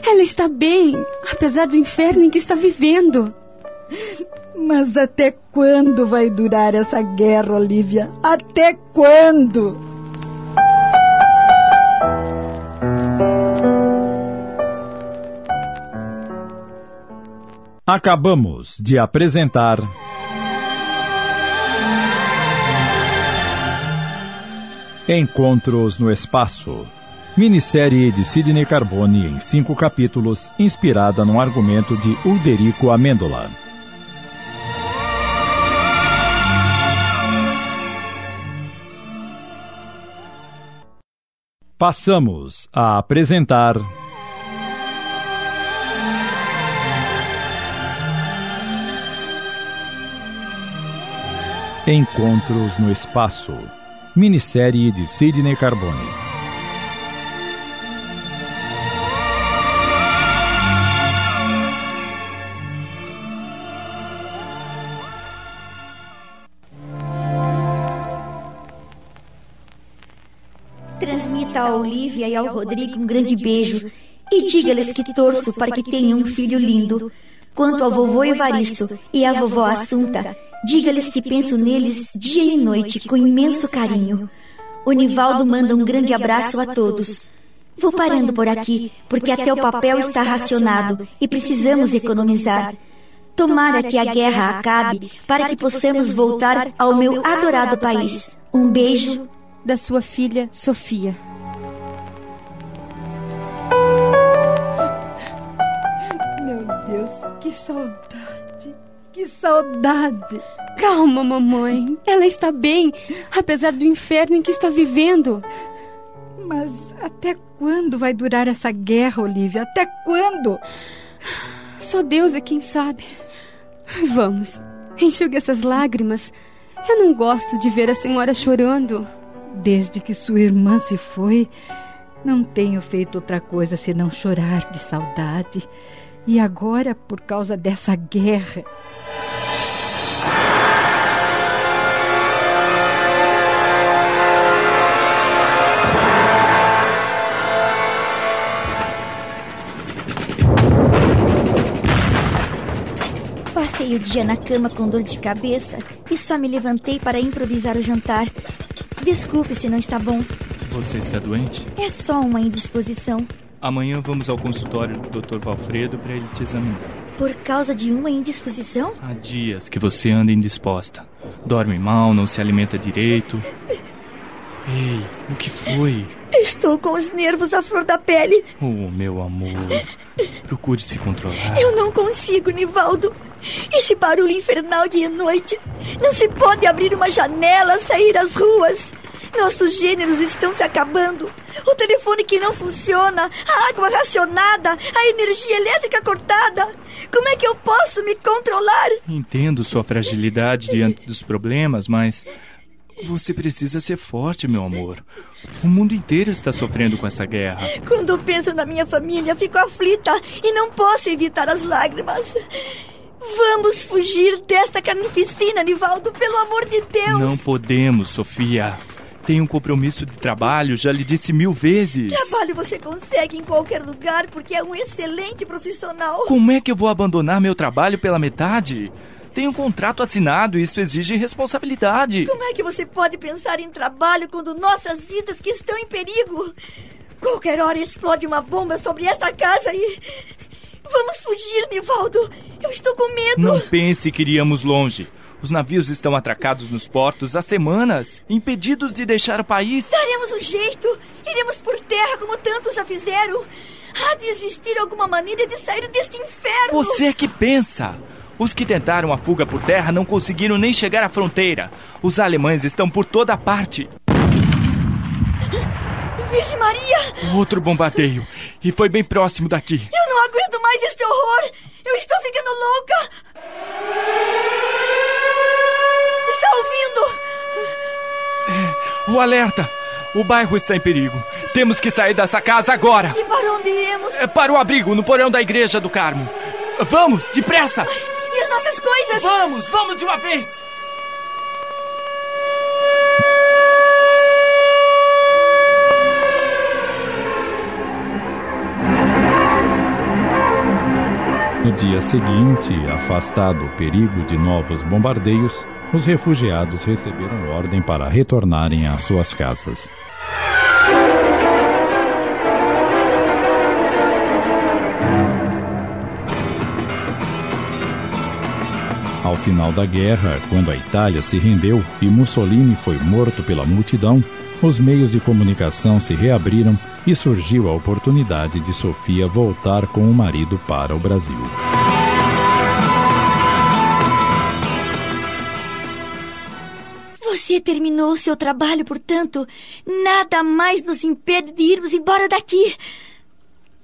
Ela está bem, apesar do inferno em que está vivendo. Mas até quando vai durar essa guerra, Olivia? Até quando? Acabamos de apresentar. Encontros no Espaço. Minissérie de Sidney Carbone em cinco capítulos, inspirada no argumento de Ulderico Amêndola. Passamos a apresentar. Encontros no Espaço. Minissérie de Sidney Carbone. Transmita a Olivia e ao Rodrigo um grande beijo e diga-lhes que torço para que tenham um filho lindo. Quanto ao vovô Evaristo e à vovó Assunta, diga-lhes que penso neles dia e noite com imenso carinho. O Nivaldo manda um grande abraço a todos. Vou parando por aqui, porque até o papel está racionado e precisamos economizar. Tomara que a guerra acabe para que possamos voltar ao meu adorado país. Um beijo da sua filha Sofia. Meu Deus, que saudade! Que saudade! Calma, mamãe. Ela está bem, apesar do inferno em que está vivendo. Mas até quando vai durar essa guerra, Olivia? Até quando? Só Deus é quem sabe. Vamos, enxugue essas lágrimas. Eu não gosto de ver a senhora chorando. Desde que sua irmã se foi, não tenho feito outra coisa senão chorar de saudade. E agora, por causa dessa guerra. Passei o dia na cama com dor de cabeça e só me levantei para improvisar o jantar. Desculpe se não está bom. Você está doente? É só uma indisposição. Amanhã vamos ao consultório do Dr. Valfredo para ele te examinar. Por causa de uma indisposição? Há dias que você anda indisposta. Dorme mal, não se alimenta direito. Ei, o que foi? Estou com os nervos à flor da pele. Oh, meu amor. Procure se controlar. Eu não consigo, Nivaldo. Esse barulho infernal de noite. Não se pode abrir uma janela, sair às ruas. Nossos gêneros estão se acabando. O telefone que não funciona, a água racionada, a energia elétrica cortada. Como é que eu posso me controlar? Entendo sua fragilidade diante dos problemas, mas você precisa ser forte, meu amor. O mundo inteiro está sofrendo com essa guerra. Quando penso na minha família, fico aflita e não posso evitar as lágrimas. Vamos fugir desta carnificina, Nivaldo, pelo amor de Deus. Não podemos, Sofia. Tenho um compromisso de trabalho, já lhe disse mil vezes. Trabalho você consegue em qualquer lugar porque é um excelente profissional. Como é que eu vou abandonar meu trabalho pela metade? Tenho um contrato assinado e isso exige responsabilidade. Como é que você pode pensar em trabalho quando nossas vidas que estão em perigo? Qualquer hora explode uma bomba sobre esta casa e. Vamos fugir, Nivaldo. Eu estou com medo. Não pense que iríamos longe. Os navios estão atracados nos portos há semanas, impedidos de deixar o país. Daremos um jeito. Iremos por terra como tantos já fizeram. Há de existir alguma maneira de sair deste inferno. Você é que pensa. Os que tentaram a fuga por terra não conseguiram nem chegar à fronteira. Os alemães estão por toda parte. Virgem Maria! Outro bombardeio. E foi bem próximo daqui. Eu não aguento mais este horror! Eu estou ficando louca! Está ouvindo? É, o alerta! O bairro está em perigo. Temos que sair dessa casa agora! E para onde iremos? É para o abrigo, no porão da igreja do Carmo. Vamos, depressa! Mas e as nossas coisas? Vamos, vamos de uma vez! No dia seguinte, afastado o perigo de novos bombardeios, os refugiados receberam ordem para retornarem às suas casas. Ao final da guerra, quando a Itália se rendeu e Mussolini foi morto pela multidão, os meios de comunicação se reabriram e surgiu a oportunidade de Sofia voltar com o marido para o Brasil. Você terminou seu trabalho, portanto, nada mais nos impede de irmos embora daqui.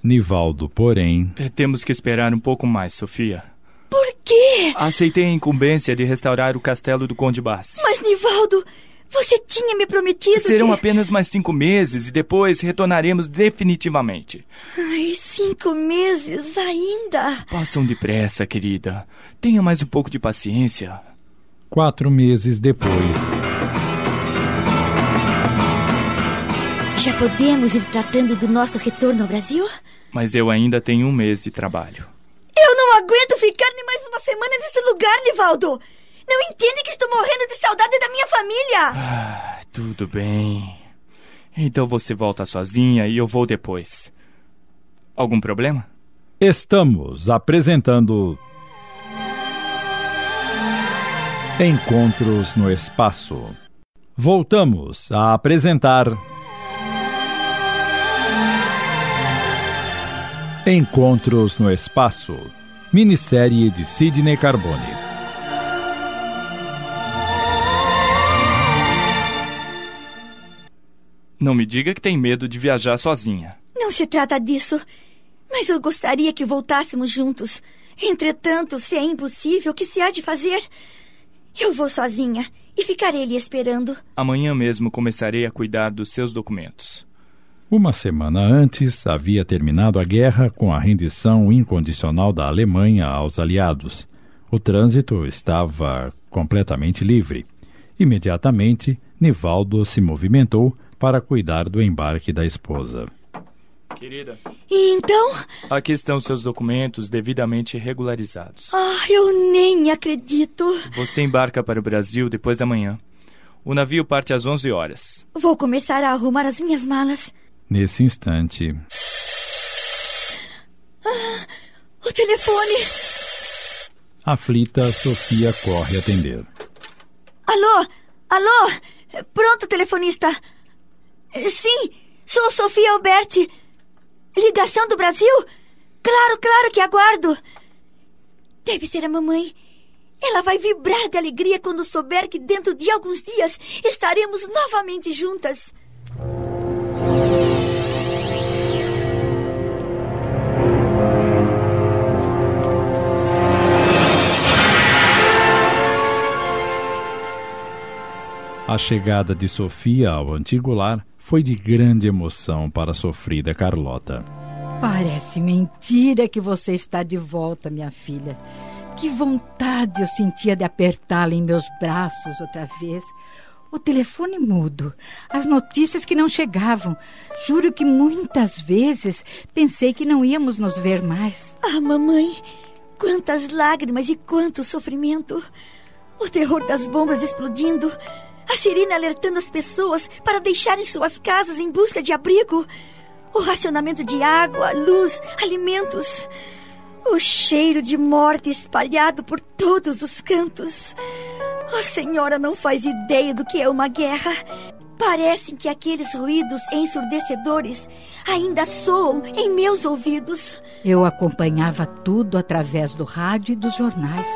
Nivaldo, porém. É, temos que esperar um pouco mais, Sofia. Por quê? Aceitei a incumbência de restaurar o castelo do Conde Bassi. Mas, Nivaldo, você tinha me prometido. Serão que... apenas mais cinco meses e depois retornaremos definitivamente. Ai, cinco meses ainda. Passam depressa, querida. Tenha mais um pouco de paciência. Quatro meses depois. Já podemos ir tratando do nosso retorno ao Brasil? Mas eu ainda tenho um mês de trabalho. Eu não aguento ficar nem mais uma semana nesse lugar, Nivaldo. Não entende que estou morrendo de saudade da minha família. Ah, tudo bem. Então você volta sozinha e eu vou depois. Algum problema? Estamos apresentando. Encontros no Espaço. Voltamos a apresentar. Encontros no Espaço. Minissérie de Sidney Carbone. Não me diga que tem medo de viajar sozinha. Não se trata disso. Mas eu gostaria que voltássemos juntos. Entretanto, se é impossível, o que se há de fazer? Eu vou sozinha e ficarei lhe esperando. Amanhã mesmo começarei a cuidar dos seus documentos. Uma semana antes, havia terminado a guerra com a rendição incondicional da Alemanha aos aliados. O trânsito estava completamente livre. Imediatamente, Nivaldo se movimentou para cuidar do embarque da esposa. Querida. E então? Aqui estão seus documentos devidamente regularizados. Ah, eu nem acredito. Você embarca para o Brasil depois da manhã. O navio parte às 11 horas. Vou começar a arrumar as minhas malas. Nesse instante. Ah, o telefone! Aflita, Sofia corre atender. Alô? Alô? Pronto, telefonista. Sim, sou Sofia Alberti. Ligação do Brasil? Claro, claro que aguardo. Deve ser a mamãe. Ela vai vibrar de alegria quando souber que dentro de alguns dias estaremos novamente juntas. A chegada de Sofia ao antigo lar foi de grande emoção para a sofrida Carlota. Parece mentira que você está de volta, minha filha. Que vontade eu sentia de apertá-la em meus braços outra vez. O telefone mudo, as notícias que não chegavam. Juro que muitas vezes pensei que não íamos nos ver mais. Ah, mamãe, quantas lágrimas e quanto sofrimento. O terror das bombas explodindo, a sirene alertando as pessoas para deixarem suas casas em busca de abrigo. O racionamento de água, luz, alimentos. O cheiro de morte espalhado por todos os cantos. A senhora não faz ideia do que é uma guerra. Parecem que aqueles ruídos ensurdecedores ainda soam em meus ouvidos. Eu acompanhava tudo através do rádio e dos jornais.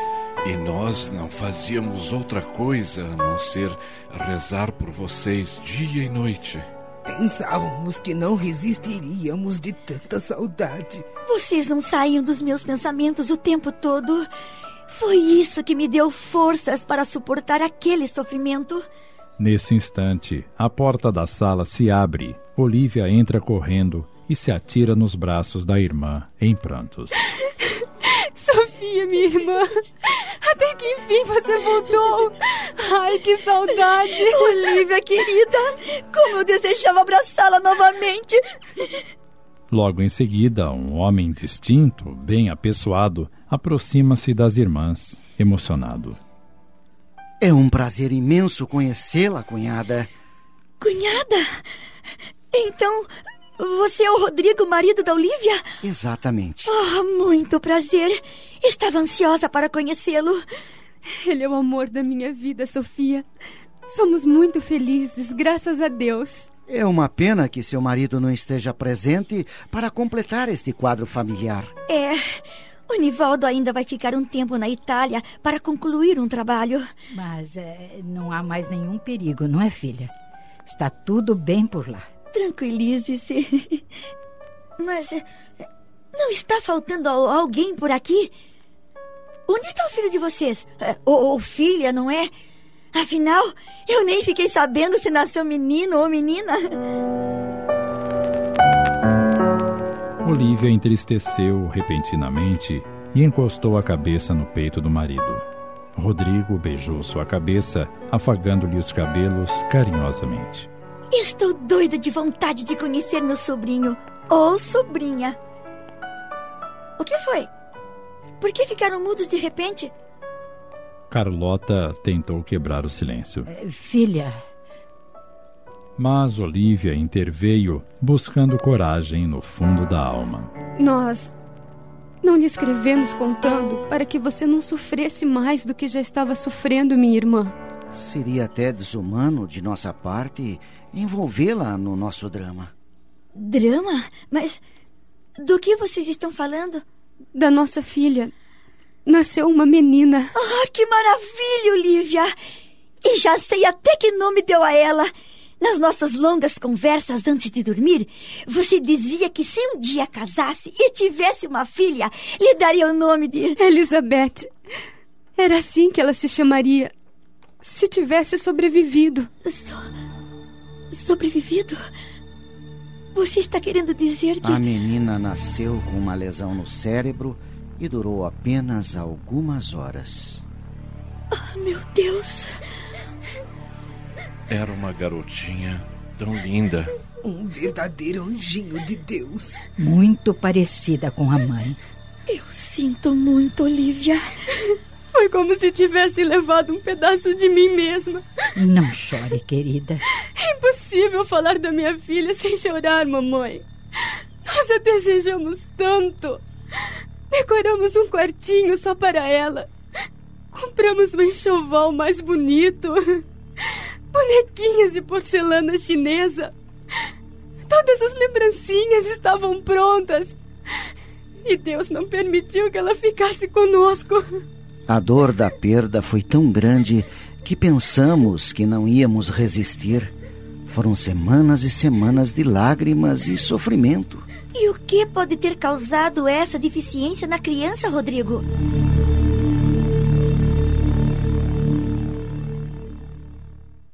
E nós não fazíamos outra coisa a não ser rezar por vocês dia e noite. Pensávamos que não resistiríamos de tanta saudade. Vocês não saíam dos meus pensamentos o tempo todo. Foi isso que me deu forças para suportar aquele sofrimento. Nesse instante, a porta da sala se abre. Olivia entra correndo e se atira nos braços da irmã, em prantos. Sofia, minha irmã, até que enfim você voltou. Ai, que saudade. Olivia, querida, como eu desejava abraçá-la novamente. Logo em seguida, um homem distinto, bem apessoado, aproxima-se das irmãs, emocionado. É um prazer imenso conhecê-la, cunhada. Cunhada? Então, você é o Rodrigo, marido da Olivia? Exatamente. Oh, muito prazer. Estava ansiosa para conhecê-lo. Ele é o amor da minha vida, Sofia. Somos muito felizes, graças a Deus. É uma pena que seu marido não esteja presente para completar este quadro familiar. É. O Nivaldo ainda vai ficar um tempo na Itália para concluir um trabalho. Mas é, não há mais nenhum perigo, não é, filha? Está tudo bem por lá. Tranquilize-se. Mas eh, não está faltando alguém por aqui? Onde está o filho de vocês? Eh, ou, ou filha, não é? Afinal, eu nem fiquei sabendo se nasceu menino ou menina. Olivia entristeceu repentinamente e encostou a cabeça no peito do marido. Rodrigo beijou sua cabeça, afagando-lhe os cabelos carinhosamente. Estou doida de vontade de conhecer meu sobrinho ou sobrinha. O que foi? Por que ficaram mudos de repente? Carlota tentou quebrar o silêncio. É, filha. Mas Olivia interveio, buscando coragem no fundo da alma. Nós não lhe escrevemos contando para que você não sofresse mais do que já estava sofrendo, minha irmã. Seria até desumano de nossa parte envolvê-la no nosso drama. Drama? Mas do que vocês estão falando? Da nossa filha. Nasceu uma menina. Ah, que maravilha, Olivia! E já sei até que nome deu a ela. Nas nossas longas conversas antes de dormir, você dizia que se um dia casasse e tivesse uma filha, lhe daria o nome de. Elizabeth. Era assim que ela se chamaria. Se tivesse sobrevivido. So sobrevivido? Você está querendo dizer que. A menina nasceu com uma lesão no cérebro e durou apenas algumas horas. Oh, meu Deus! Era uma garotinha tão linda. Um verdadeiro anjinho de Deus. Muito parecida com a mãe. Eu sinto muito, Olivia. Foi como se tivesse levado um pedaço de mim mesma. Não chore, querida. É impossível falar da minha filha sem chorar, mamãe. Nós a desejamos tanto. Decoramos um quartinho só para ela. Compramos um enxoval mais bonito. Bonequinhas de porcelana chinesa. Todas as lembrancinhas estavam prontas. E Deus não permitiu que ela ficasse conosco. A dor da perda foi tão grande que pensamos que não íamos resistir. Foram semanas e semanas de lágrimas e sofrimento. E o que pode ter causado essa deficiência na criança, Rodrigo?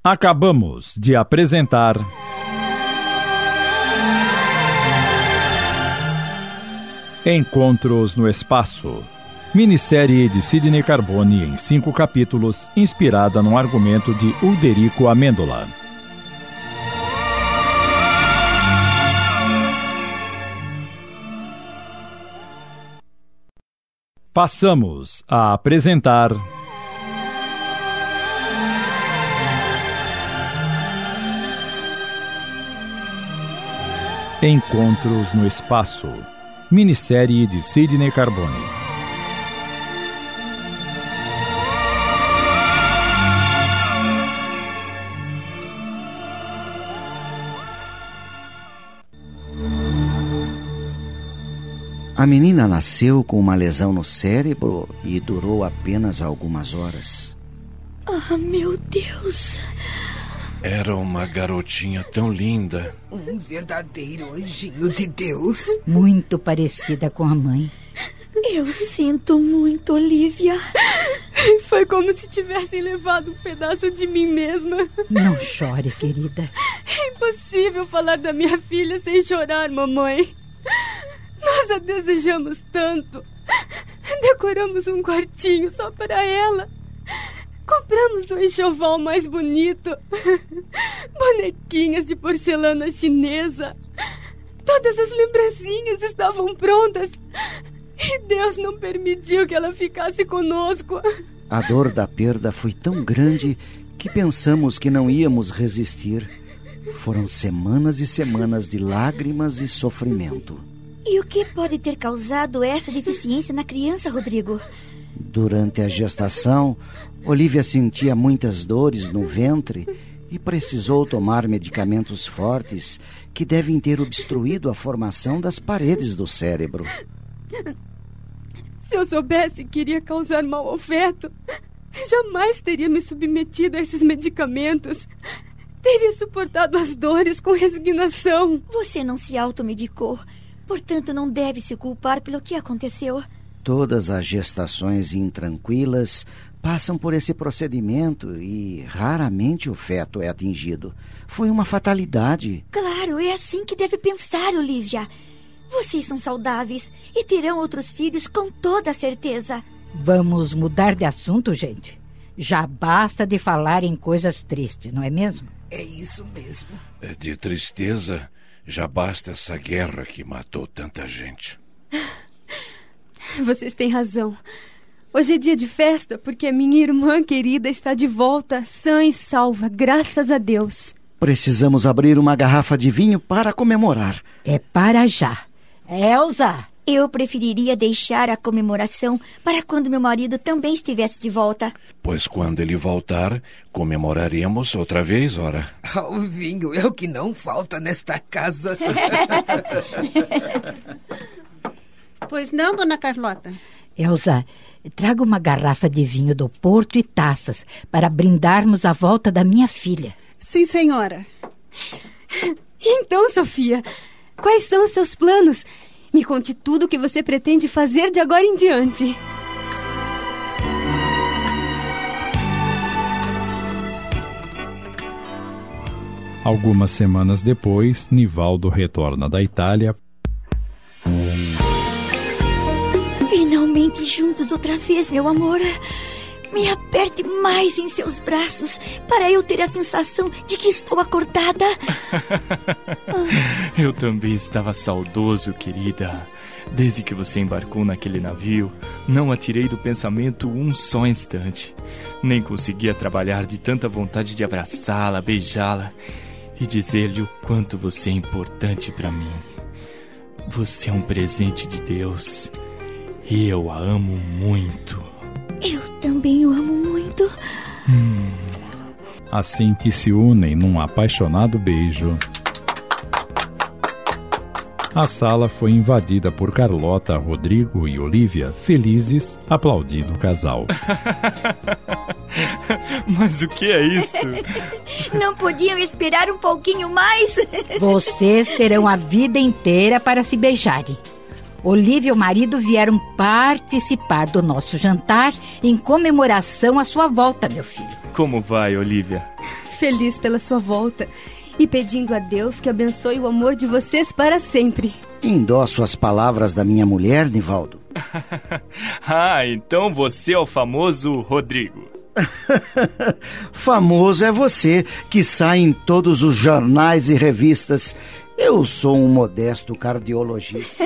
Acabamos de apresentar. Encontros no Espaço. Minissérie de Sidney Carbone em cinco capítulos, inspirada no argumento de Ulderico Amêndola. Passamos a apresentar. Encontros no Espaço. Minissérie de Sidney Carbone. A menina nasceu com uma lesão no cérebro e durou apenas algumas horas. Ah, meu Deus! Era uma garotinha tão linda. Um verdadeiro anjinho de Deus. Muito parecida com a mãe. Eu sinto muito, Olivia. Foi como se tivessem levado um pedaço de mim mesma. Não chore, querida. É impossível falar da minha filha sem chorar, mamãe. Nós a desejamos tanto. Decoramos um quartinho só para ela. Compramos o enxoval mais bonito. Bonequinhas de porcelana chinesa. Todas as lembrancinhas estavam prontas. E Deus não permitiu que ela ficasse conosco. A dor da perda foi tão grande que pensamos que não íamos resistir. Foram semanas e semanas de lágrimas e sofrimento. E o que pode ter causado essa deficiência na criança, Rodrigo? Durante a gestação, Olivia sentia muitas dores no ventre e precisou tomar medicamentos fortes que devem ter obstruído a formação das paredes do cérebro. Se eu soubesse que iria causar mau afeto, jamais teria me submetido a esses medicamentos. Teria suportado as dores com resignação. Você não se automedicou, portanto não deve se culpar pelo que aconteceu. Todas as gestações intranquilas passam por esse procedimento e raramente o feto é atingido. Foi uma fatalidade. Claro, é assim que deve pensar, Olivia. Vocês são saudáveis e terão outros filhos com toda certeza. Vamos mudar de assunto, gente. Já basta de falar em coisas tristes, não é mesmo? É isso mesmo. De tristeza, já basta essa guerra que matou tanta gente. Vocês têm razão. Hoje é dia de festa porque a minha irmã querida está de volta, sã e salva, graças a Deus. Precisamos abrir uma garrafa de vinho para comemorar. É para já. Elsa! Eu preferiria deixar a comemoração para quando meu marido também estivesse de volta. Pois quando ele voltar, comemoraremos outra vez, ora. O vinho é o que não falta nesta casa. Pois não, dona Carlota? Elsa, traga uma garrafa de vinho do Porto e taças para brindarmos a volta da minha filha. Sim, senhora. Então, Sofia, quais são os seus planos? Me conte tudo o que você pretende fazer de agora em diante. Algumas semanas depois, Nivaldo retorna da Itália. Finalmente juntos outra vez, meu amor. Me aperte mais em seus braços para eu ter a sensação de que estou acordada. Eu também estava saudoso, querida. Desde que você embarcou naquele navio, não a tirei do pensamento um só instante. Nem conseguia trabalhar de tanta vontade de abraçá-la, beijá-la e dizer-lhe o quanto você é importante para mim. Você é um presente de Deus e eu a amo muito. Eu também o amo muito. Hum. Assim que se unem num apaixonado beijo. A sala foi invadida por Carlota, Rodrigo e Olivia, felizes, aplaudindo o casal. Mas o que é isto? Não podiam esperar um pouquinho mais? Vocês terão a vida inteira para se beijarem. Olivia e o marido vieram participar do nosso jantar em comemoração à sua volta, meu filho. Como vai, Olivia? Feliz pela sua volta e pedindo a Deus que abençoe o amor de vocês para sempre. Endosso as palavras da minha mulher, Nivaldo. ah, então você é o famoso Rodrigo. Famoso é você, que sai em todos os jornais e revistas. Eu sou um modesto cardiologista.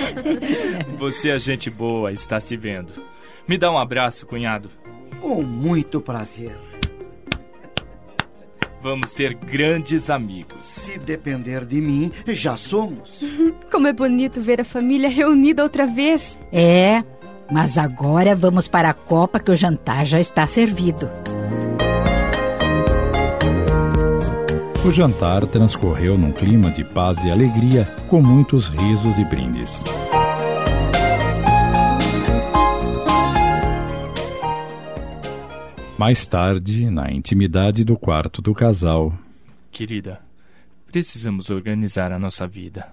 você é gente boa, está se vendo. Me dá um abraço, cunhado. Com muito prazer. Vamos ser grandes amigos. Se depender de mim, já somos. Como é bonito ver a família reunida outra vez. É, mas agora vamos para a copa que o jantar já está servido. O jantar transcorreu num clima de paz e alegria, com muitos risos e brindes. Mais tarde, na intimidade do quarto do casal. Querida, precisamos organizar a nossa vida.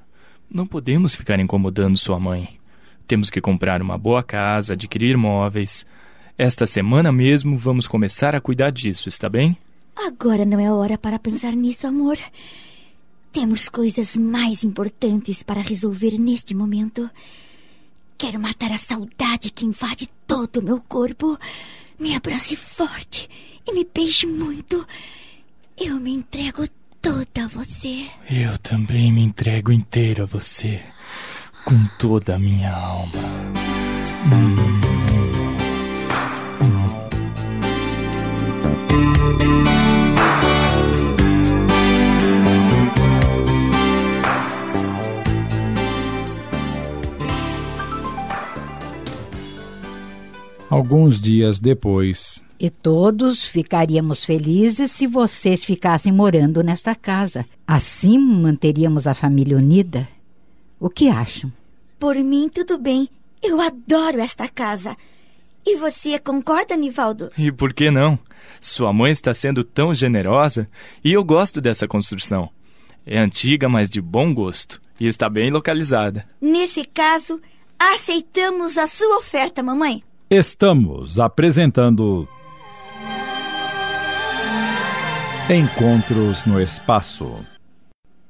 Não podemos ficar incomodando sua mãe. Temos que comprar uma boa casa, adquirir móveis. Esta semana mesmo vamos começar a cuidar disso, está bem? Agora não é hora para pensar nisso, amor. Temos coisas mais importantes para resolver neste momento. Quero matar a saudade que invade todo o meu corpo. Me abrace forte e me beije muito. Eu me entrego toda a você. Eu também me entrego inteira a você, com toda a minha alma. Hum. Alguns dias depois. E todos ficaríamos felizes se vocês ficassem morando nesta casa. Assim manteríamos a família unida. O que acham? Por mim, tudo bem. Eu adoro esta casa. E você concorda, Nivaldo? E por que não? Sua mãe está sendo tão generosa e eu gosto dessa construção. É antiga, mas de bom gosto e está bem localizada. Nesse caso, aceitamos a sua oferta, mamãe. Estamos apresentando Encontros no Espaço.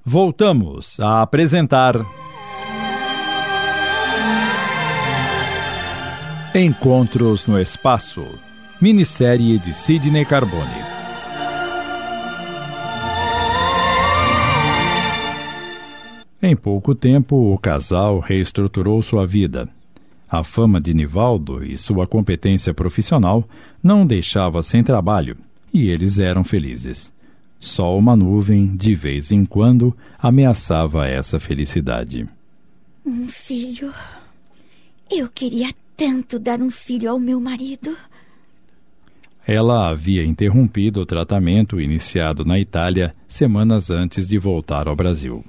Voltamos a apresentar Encontros no Espaço, minissérie de Sidney Carbone. Em pouco tempo, o casal reestruturou sua vida a fama de Nivaldo e sua competência profissional não deixava sem trabalho, e eles eram felizes. Só uma nuvem, de vez em quando, ameaçava essa felicidade. Um filho. Eu queria tanto dar um filho ao meu marido. Ela havia interrompido o tratamento iniciado na Itália semanas antes de voltar ao Brasil.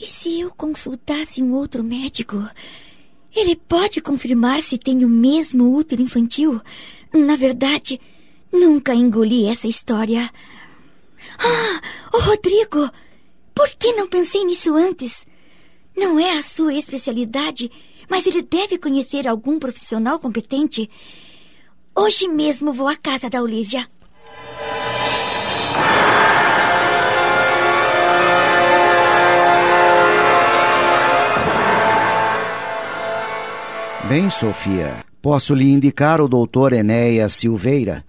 E se eu consultasse um outro médico? Ele pode confirmar se tem o mesmo útero infantil? Na verdade, nunca engoli essa história. Ah, oh Rodrigo! Por que não pensei nisso antes? Não é a sua especialidade, mas ele deve conhecer algum profissional competente. Hoje mesmo vou à casa da Olivia. Bem, Sofia, posso lhe indicar o doutor Enéas Silveira.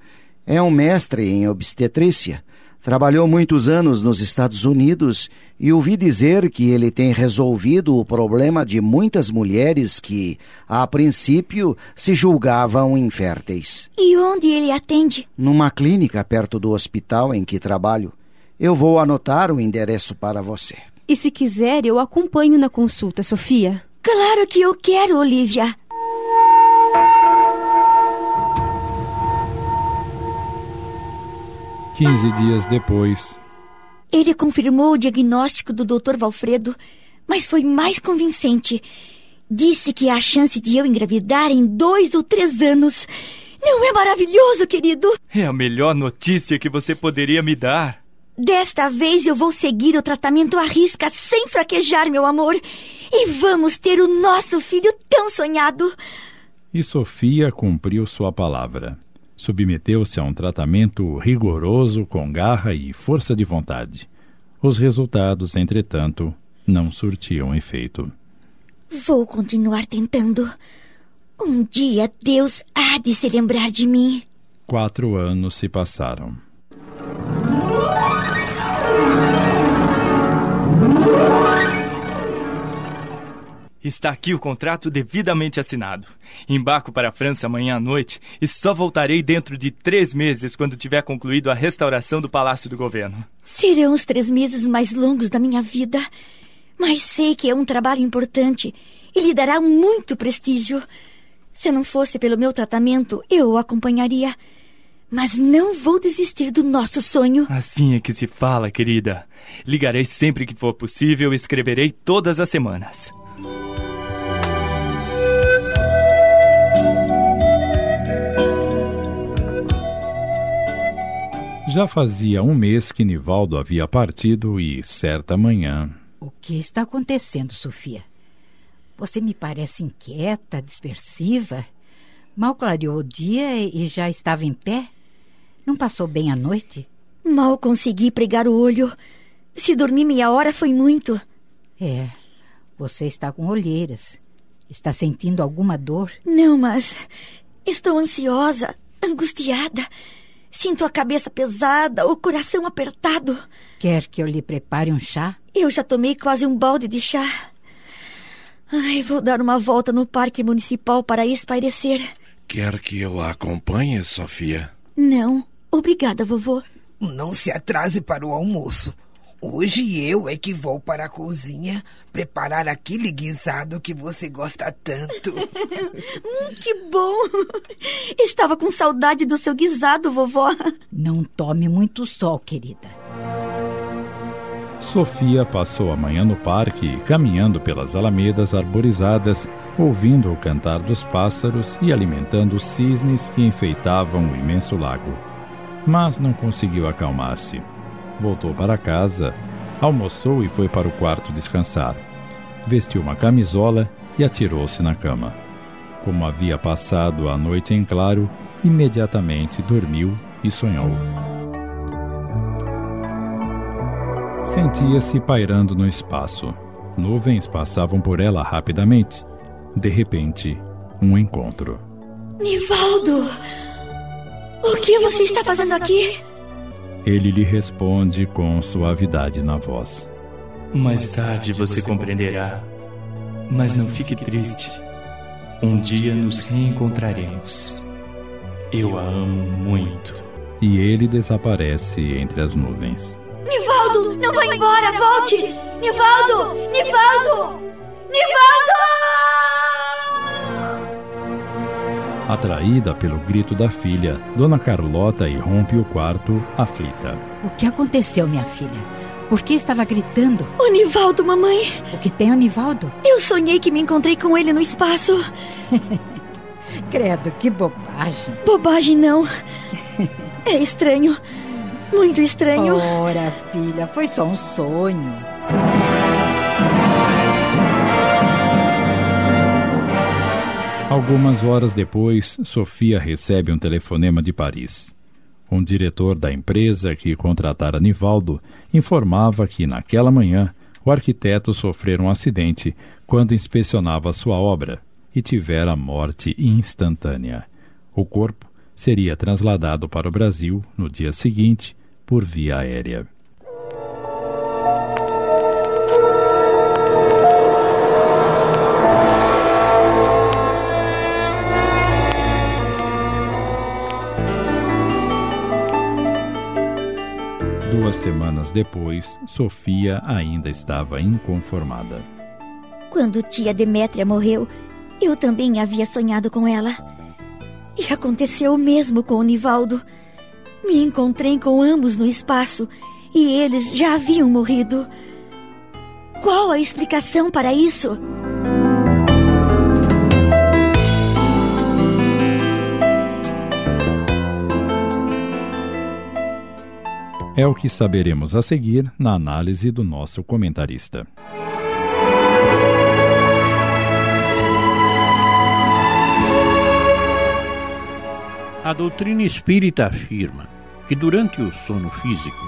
É um mestre em obstetrícia. Trabalhou muitos anos nos Estados Unidos e ouvi dizer que ele tem resolvido o problema de muitas mulheres que, a princípio, se julgavam inférteis. E onde ele atende? Numa clínica perto do hospital em que trabalho. Eu vou anotar o endereço para você. E se quiser, eu acompanho na consulta, Sofia. Claro que eu quero, Olivia. Quinze dias depois. Ele confirmou o diagnóstico do Dr. Valfredo mas foi mais convincente. Disse que há chance de eu engravidar em dois ou três anos. Não é maravilhoso, querido? É a melhor notícia que você poderia me dar. Desta vez eu vou seguir o tratamento à risca sem fraquejar, meu amor. E vamos ter o nosso filho tão sonhado. E Sofia cumpriu sua palavra. Submeteu-se a um tratamento rigoroso com garra e força de vontade. Os resultados, entretanto, não surtiam efeito. Vou continuar tentando. Um dia Deus há de se lembrar de mim. Quatro anos se passaram. Está aqui o contrato devidamente assinado. Embarco para a França amanhã à noite e só voltarei dentro de três meses quando tiver concluído a restauração do Palácio do Governo. Serão os três meses mais longos da minha vida. Mas sei que é um trabalho importante e lhe dará muito prestígio. Se não fosse pelo meu tratamento, eu o acompanharia. Mas não vou desistir do nosso sonho. Assim é que se fala, querida. Ligarei sempre que for possível e escreverei todas as semanas. Já fazia um mês que Nivaldo havia partido e, certa manhã. O que está acontecendo, Sofia? Você me parece inquieta, dispersiva. Mal clareou o dia e já estava em pé? Não passou bem a noite? Mal consegui pregar o olho. Se dormir meia hora foi muito. É, você está com olheiras. Está sentindo alguma dor? Não, mas estou ansiosa, angustiada. Sinto a cabeça pesada, o coração apertado. Quer que eu lhe prepare um chá? Eu já tomei quase um balde de chá. Ai, vou dar uma volta no parque municipal para espairecer. Quer que eu a acompanhe, Sofia? Não, obrigada, vovô. Não se atrase para o almoço. Hoje eu é que vou para a cozinha preparar aquele guisado que você gosta tanto. hum, que bom! Estava com saudade do seu guisado, vovó. Não tome muito sol, querida. Sofia passou a manhã no parque, caminhando pelas alamedas arborizadas, ouvindo o cantar dos pássaros e alimentando os cisnes que enfeitavam o imenso lago. Mas não conseguiu acalmar-se. Voltou para casa, almoçou e foi para o quarto descansar. Vestiu uma camisola e atirou-se na cama. Como havia passado a noite em claro, imediatamente dormiu e sonhou. Sentia-se pairando no espaço. Nuvens passavam por ela rapidamente. De repente, um encontro. Nivaldo! O que você está fazendo aqui? Ele lhe responde com suavidade na voz. Mais tarde você compreenderá. Mas não fique triste. Um dia nos reencontraremos. Eu a amo muito. E ele desaparece entre as nuvens. Nivaldo, não vá embora, volte! Nivaldo! Nivaldo! Nivaldo! Atraída pelo grito da filha, Dona Carlota irrompe o quarto, aflita. O que aconteceu, minha filha? Por que estava gritando? O Nivaldo, mamãe! O que tem o Nivaldo? Eu sonhei que me encontrei com ele no espaço. Credo, que bobagem. Bobagem não. É estranho. Muito estranho. Ora, filha, foi só um sonho. Algumas horas depois, Sofia recebe um telefonema de Paris. Um diretor da empresa que contratara Nivaldo informava que, naquela manhã, o arquiteto sofrera um acidente quando inspecionava sua obra e tivera morte instantânea. O corpo seria trasladado para o Brasil no dia seguinte por via aérea. Duas semanas depois, Sofia ainda estava inconformada. Quando tia Demétria morreu, eu também havia sonhado com ela. E aconteceu o mesmo com o Nivaldo. Me encontrei com ambos no espaço e eles já haviam morrido. Qual a explicação para isso? É o que saberemos a seguir na análise do nosso comentarista. A doutrina espírita afirma que durante o sono físico,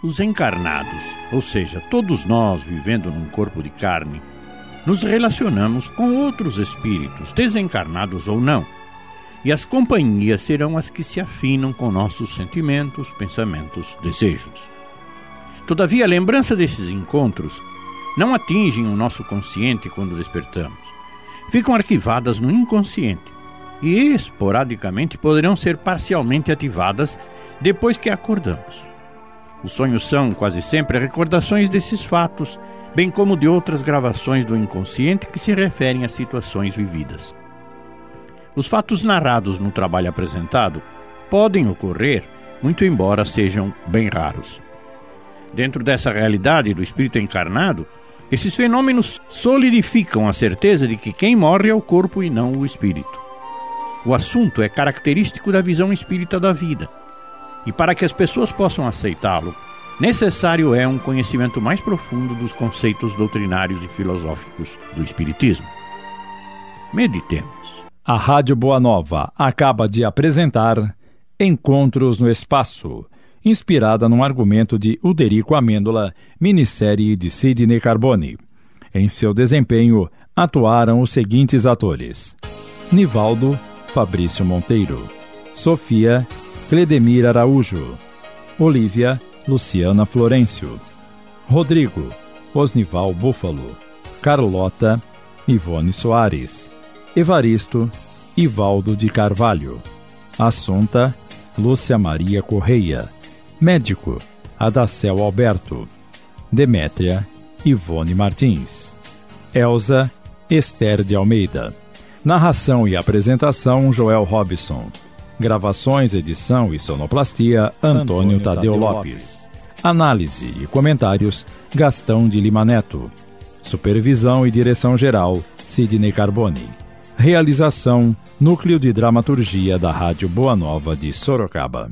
os encarnados, ou seja, todos nós vivendo num corpo de carne, nos relacionamos com outros espíritos, desencarnados ou não, e as companhias serão as que se afinam com nossos sentimentos, pensamentos, desejos. Todavia, a lembrança desses encontros não atingem o nosso consciente quando despertamos. Ficam arquivadas no inconsciente e, esporadicamente, poderão ser parcialmente ativadas depois que acordamos. Os sonhos são, quase sempre, recordações desses fatos, bem como de outras gravações do inconsciente que se referem a situações vividas. Os fatos narrados no trabalho apresentado podem ocorrer, muito embora sejam bem raros. Dentro dessa realidade do espírito encarnado, esses fenômenos solidificam a certeza de que quem morre é o corpo e não o espírito. O assunto é característico da visão espírita da vida, e para que as pessoas possam aceitá-lo, necessário é um conhecimento mais profundo dos conceitos doutrinários e filosóficos do Espiritismo. Meditemos. A Rádio Boa Nova acaba de apresentar Encontros no Espaço, inspirada num argumento de Uderico Amêndola, minissérie de Sidney Carbone. Em seu desempenho, atuaram os seguintes atores: Nivaldo, Fabrício Monteiro, Sofia, Cledemir Araújo, Olivia, Luciana Florencio, Rodrigo, Osnival Búfalo, Carlota, Ivone Soares. Evaristo, Ivaldo de Carvalho. Assunta, Lúcia Maria Correia. Médico, Adacel Alberto. Demétria, Ivone Martins. Elza, Esther de Almeida. Narração e apresentação, Joel Robson. Gravações, edição e sonoplastia, Antônio, Antônio Tadeu, Lopes. Análise e comentários, Gastão de Lima Neto. Supervisão e direção geral, Sidney Carbone. Realização Núcleo de Dramaturgia da Rádio Boa Nova de Sorocaba.